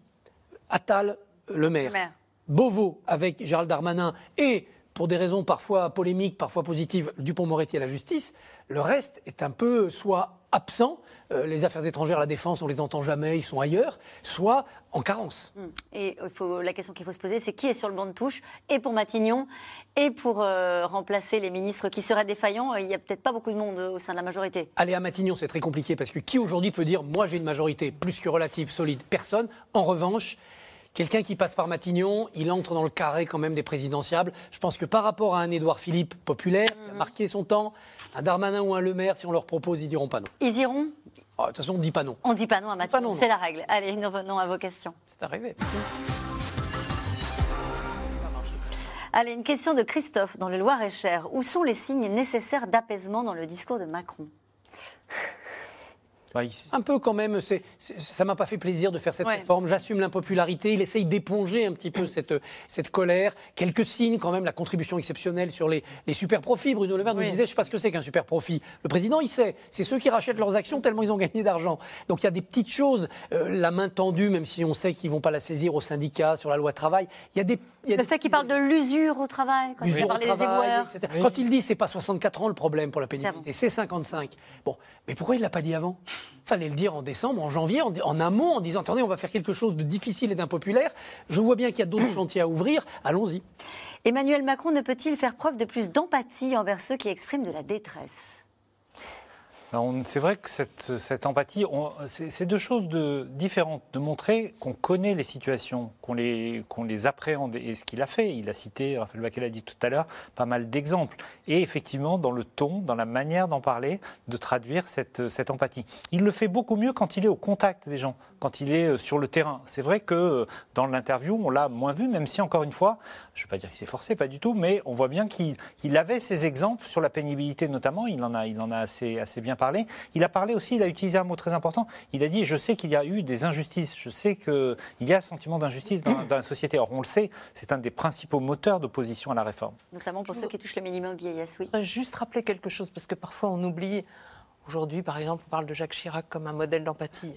Speaker 2: Attal, le maire,
Speaker 1: Le maire.
Speaker 2: Beauvau avec Gérald Darmanin et pour des raisons parfois polémiques, parfois positives, Dupont-Moretti à la justice, le reste est un peu soit absent, euh, les affaires étrangères, la défense, on les entend jamais, ils sont ailleurs, soit en carence.
Speaker 1: Hmm. Et faut, la question qu'il faut se poser, c'est qui est sur le banc de touche, et pour Matignon, et pour euh, remplacer les ministres qui seraient défaillants. Il n'y a peut-être pas beaucoup de monde euh, au sein de la majorité.
Speaker 2: Aller à Matignon, c'est très compliqué parce que qui aujourd'hui peut dire moi j'ai une majorité plus que relative, solide? Personne. En revanche, quelqu'un qui passe par Matignon, il entre dans le carré quand même des présidentiables. Je pense que par rapport à un Édouard Philippe populaire qui a marqué son temps, un Darmanin ou un Le Maire, si on leur propose, ils diront pas non.
Speaker 1: Ils iront
Speaker 2: Ah, De toute façon, on dit pas non.
Speaker 1: On dit pas non à
Speaker 2: non.
Speaker 1: c'est la règle. Allez, nous revenons à vos questions.
Speaker 3: C'est arrivé.
Speaker 1: Allez, une question de Christophe dans le Loir-et-Cher. Où sont les signes nécessaires d'apaisement dans le discours de Macron?
Speaker 2: Un peu quand même, c'est, c'est- ça m'a pas fait plaisir de faire cette
Speaker 1: Ouais.
Speaker 2: réforme. J'assume l'impopularité. Il essaye d'éponger un petit peu *coughs* cette, cette colère. Quelques signes quand même, la contribution exceptionnelle sur les, les super profits. Bruno Le Maire nous disait, je sais pas ce que c'est qu'un super profit. Le président, il sait. C'est ceux qui rachètent leurs actions tellement ils ont gagné d'argent. Donc il y a des petites choses. Euh, la main tendue, même si on sait qu'ils vont pas la saisir au syndicat sur la loi travail. Il y a des, il y a
Speaker 1: Le
Speaker 2: des
Speaker 1: fait qu'il parle de l'usure au travail, quand il
Speaker 2: L'usure au
Speaker 1: parle des
Speaker 2: travail,
Speaker 1: éboueurs.
Speaker 2: etc. Quand il dit c'est pas 64 ans le problème pour la pénibilité, c'est 55. Bon, mais pourquoi il l'a pas dit avant? Fallait le dire en décembre, en janvier, en, en amont, en disant attendez, on va faire quelque chose de difficile et d'impopulaire. Je vois bien qu'il y a d'autres *clears throat* chantiers à ouvrir. Allons-y.
Speaker 1: Emmanuel Macron ne peut-il faire preuve de plus d'empathie envers ceux qui expriment de la détresse?
Speaker 5: C'est vrai que cette, cette empathie, c'est deux choses de, différentes. De montrer qu'on connaît les situations, qu'on les, qu'on les appréhende. Et ce qu'il a fait, il a cité, Raphaël Baquet l'a dit tout à l'heure, pas mal d'exemples. Et effectivement, dans le ton, dans la manière d'en parler, de traduire cette, cette empathie. Il le fait beaucoup mieux quand il est au contact des gens, quand il est euh, sur le terrain. C'est vrai que euh, dans l'interview, on l'a moins vu, même si, encore une fois, je ne veux pas dire qu'il s'est forcé, pas du tout, mais on voit bien qu'il avait ces exemples sur la pénibilité notamment, il en a, il en a assez, assez bien parlé. Il a parlé aussi, il a utilisé un mot très important, il a dit, je sais qu'il y a eu des injustices, je sais qu'il y a un sentiment d'injustice dans, dans la société. Or, on le sait, c'est un des principaux moteurs d'opposition à la réforme.
Speaker 1: Notamment pour ceux qui touchent le minimum vieillesse, oui.
Speaker 3: Je voudrais juste rappeler quelque chose, parce que parfois on oublie. Aujourd'hui, par exemple, on parle de Jacques Chirac comme un modèle d'empathie.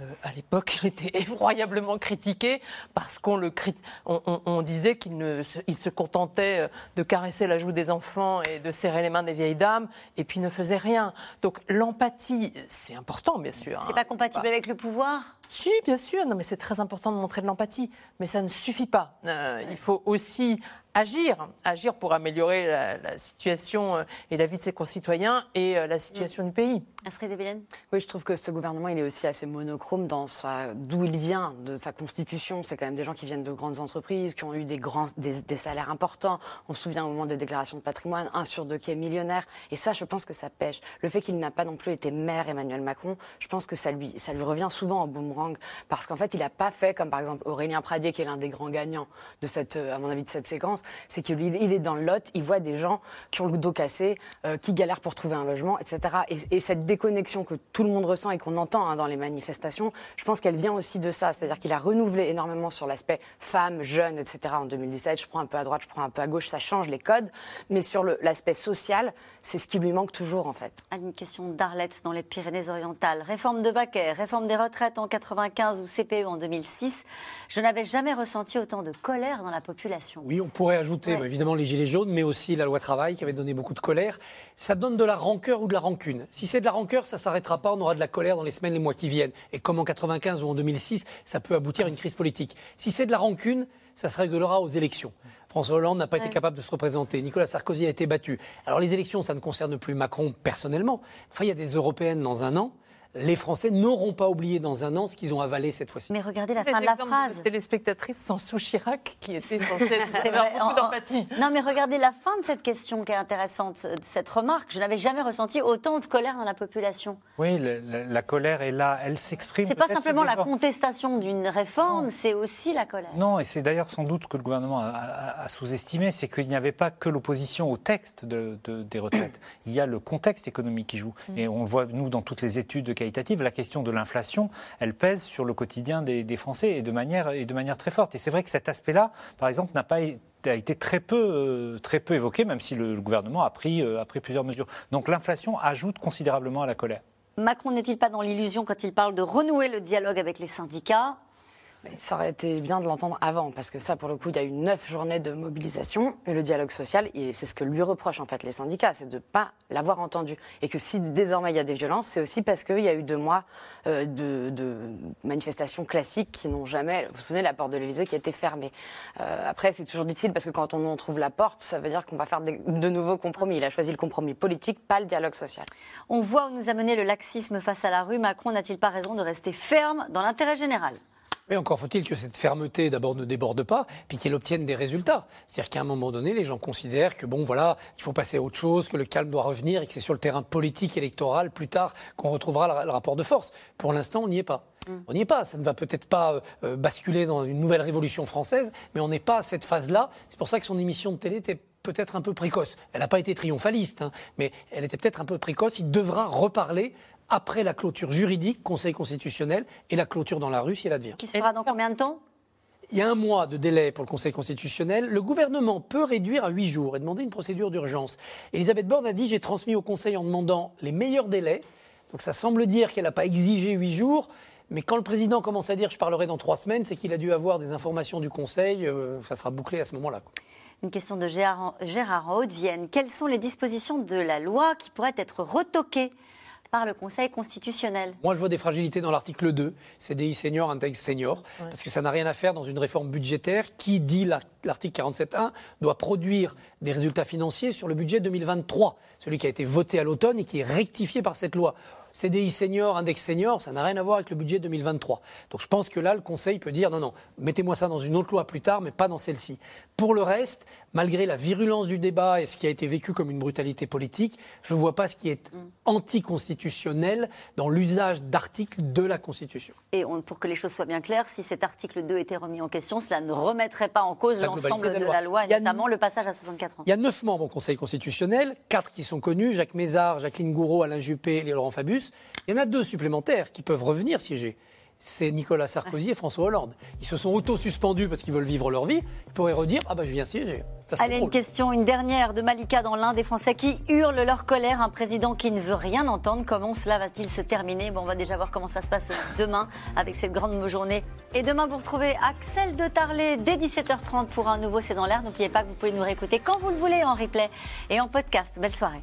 Speaker 3: Euh, à l'époque, il était effroyablement critiqué parce qu'on le crit- on, on- on disait qu'il ne se, il se contentait euh, de caresser la joue des enfants et de serrer les mains des vieilles dames et puis ne faisait rien. Donc l'empathie, c'est important, bien sûr.
Speaker 1: C'est
Speaker 3: hein.
Speaker 1: pas compatible avec le pouvoir?
Speaker 3: Si, bien sûr. Non, mais c'est très important de montrer de l'empathie. Mais ça ne suffit pas. Euh, il faut aussi agir, agir pour améliorer la, la situation euh, et la vie de ses concitoyens et euh, la situation du pays.
Speaker 1: Astrid Evelyne?
Speaker 4: Oui, je trouve que ce gouvernement, il est aussi assez monochrome dans sa- d'où il vient, de sa constitution. C'est quand même des gens qui viennent de grandes entreprises, qui ont eu des, grands, des, des salaires importants. On se souvient au moment des déclarations de patrimoine, un sur deux qui est millionnaire. Et ça, je pense que ça pêche. Le fait qu'il n'a pas non plus été maire, Emmanuel Macron, je pense que ça lui, ça lui revient souvent en boomerang. Parce qu'en fait, il n'a pas fait, comme par exemple Aurélien Pradier, qui est l'un des grands gagnants de cette, euh, à mon avis, de cette séquence. C'est qu'il il est dans le lot, il voit des gens qui ont le dos cassé, euh, qui galèrent pour trouver un logement, etc. Et, et cette déconnexion que tout le monde ressent et qu'on entend hein, dans les manifestations, je pense qu'elle vient aussi de ça. C'est-à-dire qu'il a renouvelé énormément sur l'aspect femme, jeune, etc. en 2017. Je prends un peu à droite, je prends un peu à gauche, ça change les codes. Mais sur l'aspect social, c'est ce qui lui manque toujours, en fait.
Speaker 1: À une question d'Arlette dans les Pyrénées-Orientales. Réforme de Vaquet, réforme des retraites en 95 ou CPE en 2006. Je n'avais jamais ressenti autant de colère dans la population.
Speaker 2: Oui, on pourrait ajouter
Speaker 1: Ouais.
Speaker 2: bah, évidemment les gilets jaunes, mais aussi la loi travail qui avait donné beaucoup de colère. Ça donne de la rancœur ou de la rancune. Si c'est de la rancœur, ça s'arrêtera pas. On aura de la colère dans les semaines, les mois qui viennent. Et comme en 95 ou en 2006, ça peut aboutir à une crise politique. Si c'est de la rancune, ça se réglera aux élections. François Hollande n'a pas été capable de se représenter. Nicolas Sarkozy a été battu. Alors les élections, ça ne concerne plus Macron personnellement. Enfin, il y a des européennes dans un an. Les Français n'auront pas oublié dans un an ce qu'ils ont avalé cette fois-ci.
Speaker 1: Mais regardez la
Speaker 3: Les
Speaker 1: fin de la phrase.
Speaker 3: de téléspectatrices sans sous Chirac qui était *laughs* censée
Speaker 1: C'est
Speaker 3: avoir beaucoup d'empathie.
Speaker 1: Non, mais regardez la fin de cette question qui est intéressante, de cette remarque. Je n'avais jamais ressenti autant de colère dans la population.
Speaker 5: Oui, le- la, la colère est là, elle s'exprime.
Speaker 1: C'est pas simplement la contestation d'une réforme, c'est aussi la colère.
Speaker 5: Non, et c'est d'ailleurs sans doute ce que le gouvernement a, a- a sous-estimé, c'est qu'il n'y avait pas que l'opposition au texte de- de- des retraites. Il y a le contexte économique qui joue.
Speaker 1: Mm.
Speaker 5: Et on le voit, nous, dans toutes les études la question de l'inflation, elle pèse sur le quotidien des, Français et de, manière, très forte. Et c'est vrai que cet aspect-là, par exemple, n'a pas été a été très peu, euh, très peu évoqué, même si le, gouvernement a pris, euh, a pris plusieurs mesures. Donc l'inflation ajoute considérablement à la colère.
Speaker 1: Macron n'est-il pas dans l'illusion quand il parle de renouer le dialogue avec les syndicats?
Speaker 4: Ça aurait été bien de l'entendre avant, parce que ça, pour le coup, il y a eu neuf journées de mobilisation, et le dialogue social, c'est ce que lui reprochent en fait les syndicats, c'est de ne pas l'avoir entendu. Et que si désormais il y a des violences, c'est aussi parce qu'il y a eu deux mois euh, de, manifestations classiques qui n'ont jamais... Vous vous souvenez, la porte de l'Élysée qui a été fermée. Euh, après, c'est toujours difficile, parce que quand on trouve la porte, ça veut dire qu'on va faire de nouveaux compromis. Il a choisi le compromis politique, pas le dialogue social.
Speaker 1: On voit où nous a mené le laxisme face à la rue. Macron n'a-t-il pas raison de rester ferme dans l'intérêt général?
Speaker 2: Mais encore faut-il que cette fermeté, d'abord, ne déborde pas, puis qu'elle obtienne des résultats. C'est-à-dire qu'à un moment donné, les gens considèrent que, bon, voilà, il faut passer à autre chose, que le calme doit revenir et que c'est sur le terrain politique, électoral, plus tard, qu'on retrouvera le, rapport de force. Pour l'instant, on n'y est pas. On n'y est pas. Ça ne va peut-être pas euh, euh, basculer dans une nouvelle révolution française, mais on n'est pas à cette phase-là. C'est pour ça que son émission de télé était peut-être un peu précoce. Elle n'a pas été triomphaliste, hein, mais elle était peut-être un peu précoce. Il devra reparler après la clôture juridique, Conseil constitutionnel, et la clôture dans la rue si elle advient.
Speaker 1: Qui se fera dans combien de temps?
Speaker 2: Il y a un mois de délai pour le Conseil constitutionnel. Le gouvernement peut réduire à huit jours et demander une procédure d'urgence. Elisabeth Borne a dit j'ai transmis au Conseil en demandant les meilleurs délais. Donc ça semble dire qu'elle n'a pas exigé huit jours. Mais quand le président commence à dire je parlerai dans trois semaines, c'est qu'il a dû avoir des informations du Conseil. euh, ça sera bouclé à ce moment-là.
Speaker 1: Une question de Gérard, Gérard en Haute-Vienne. Quelles sont les dispositions de la loi qui pourraient être retoquées? Par le Conseil constitutionnel
Speaker 2: Moi, je vois des fragilités dans l'article 2, CDI senior, index senior, parce que ça n'a rien à faire dans une réforme budgétaire qui dit, la- l'article 47.1, doit produire des résultats financiers sur le budget 2023, celui qui a été voté à l'automne et qui est rectifié par cette loi. CDI senior, index senior, ça n'a rien à voir avec le budget 2023. Donc je pense que là, le Conseil peut dire non, non, mettez-moi ça dans une autre loi plus tard, mais pas dans celle-ci. Pour le reste, malgré la virulence du débat et ce qui a été vécu comme une brutalité politique, je ne vois pas ce qui est anticonstitutionnel dans l'usage d'articles de la Constitution.
Speaker 1: Et on- pour que les choses soient bien claires, si cet article 2 était remis en question, cela ne remettrait pas en cause l'ensemble de
Speaker 2: la
Speaker 1: la
Speaker 2: loi.
Speaker 1: et notamment le passage à 64 ans.
Speaker 2: Il y a neuf membres au Conseil constitutionnel, quatre qui sont connus, Jacques Mézard, Jacqueline Gouraud, Alain Juppé et Laurent Fabius. Il y en a deux supplémentaires qui peuvent revenir siéger. C'est Nicolas Sarkozy et François Hollande. Ils se sont auto-suspendus parce qu'ils veulent vivre leur vie. Ils pourraient redire Ah ben je viens siéger.
Speaker 1: Allez, une question, une dernière de Malika dans l'un des Français qui hurlent leur colère. Un président qui ne veut rien entendre. Comment cela va-t-il se terminer? Bon, On va déjà voir comment ça se passe demain avec cette grande journée. Et demain, vous retrouvez Axel de Tarlet dès 17h30 pour un nouveau C'est dans l'air. N'oubliez pas que vous pouvez nous réécouter quand vous le voulez en replay et en podcast. Belle soirée.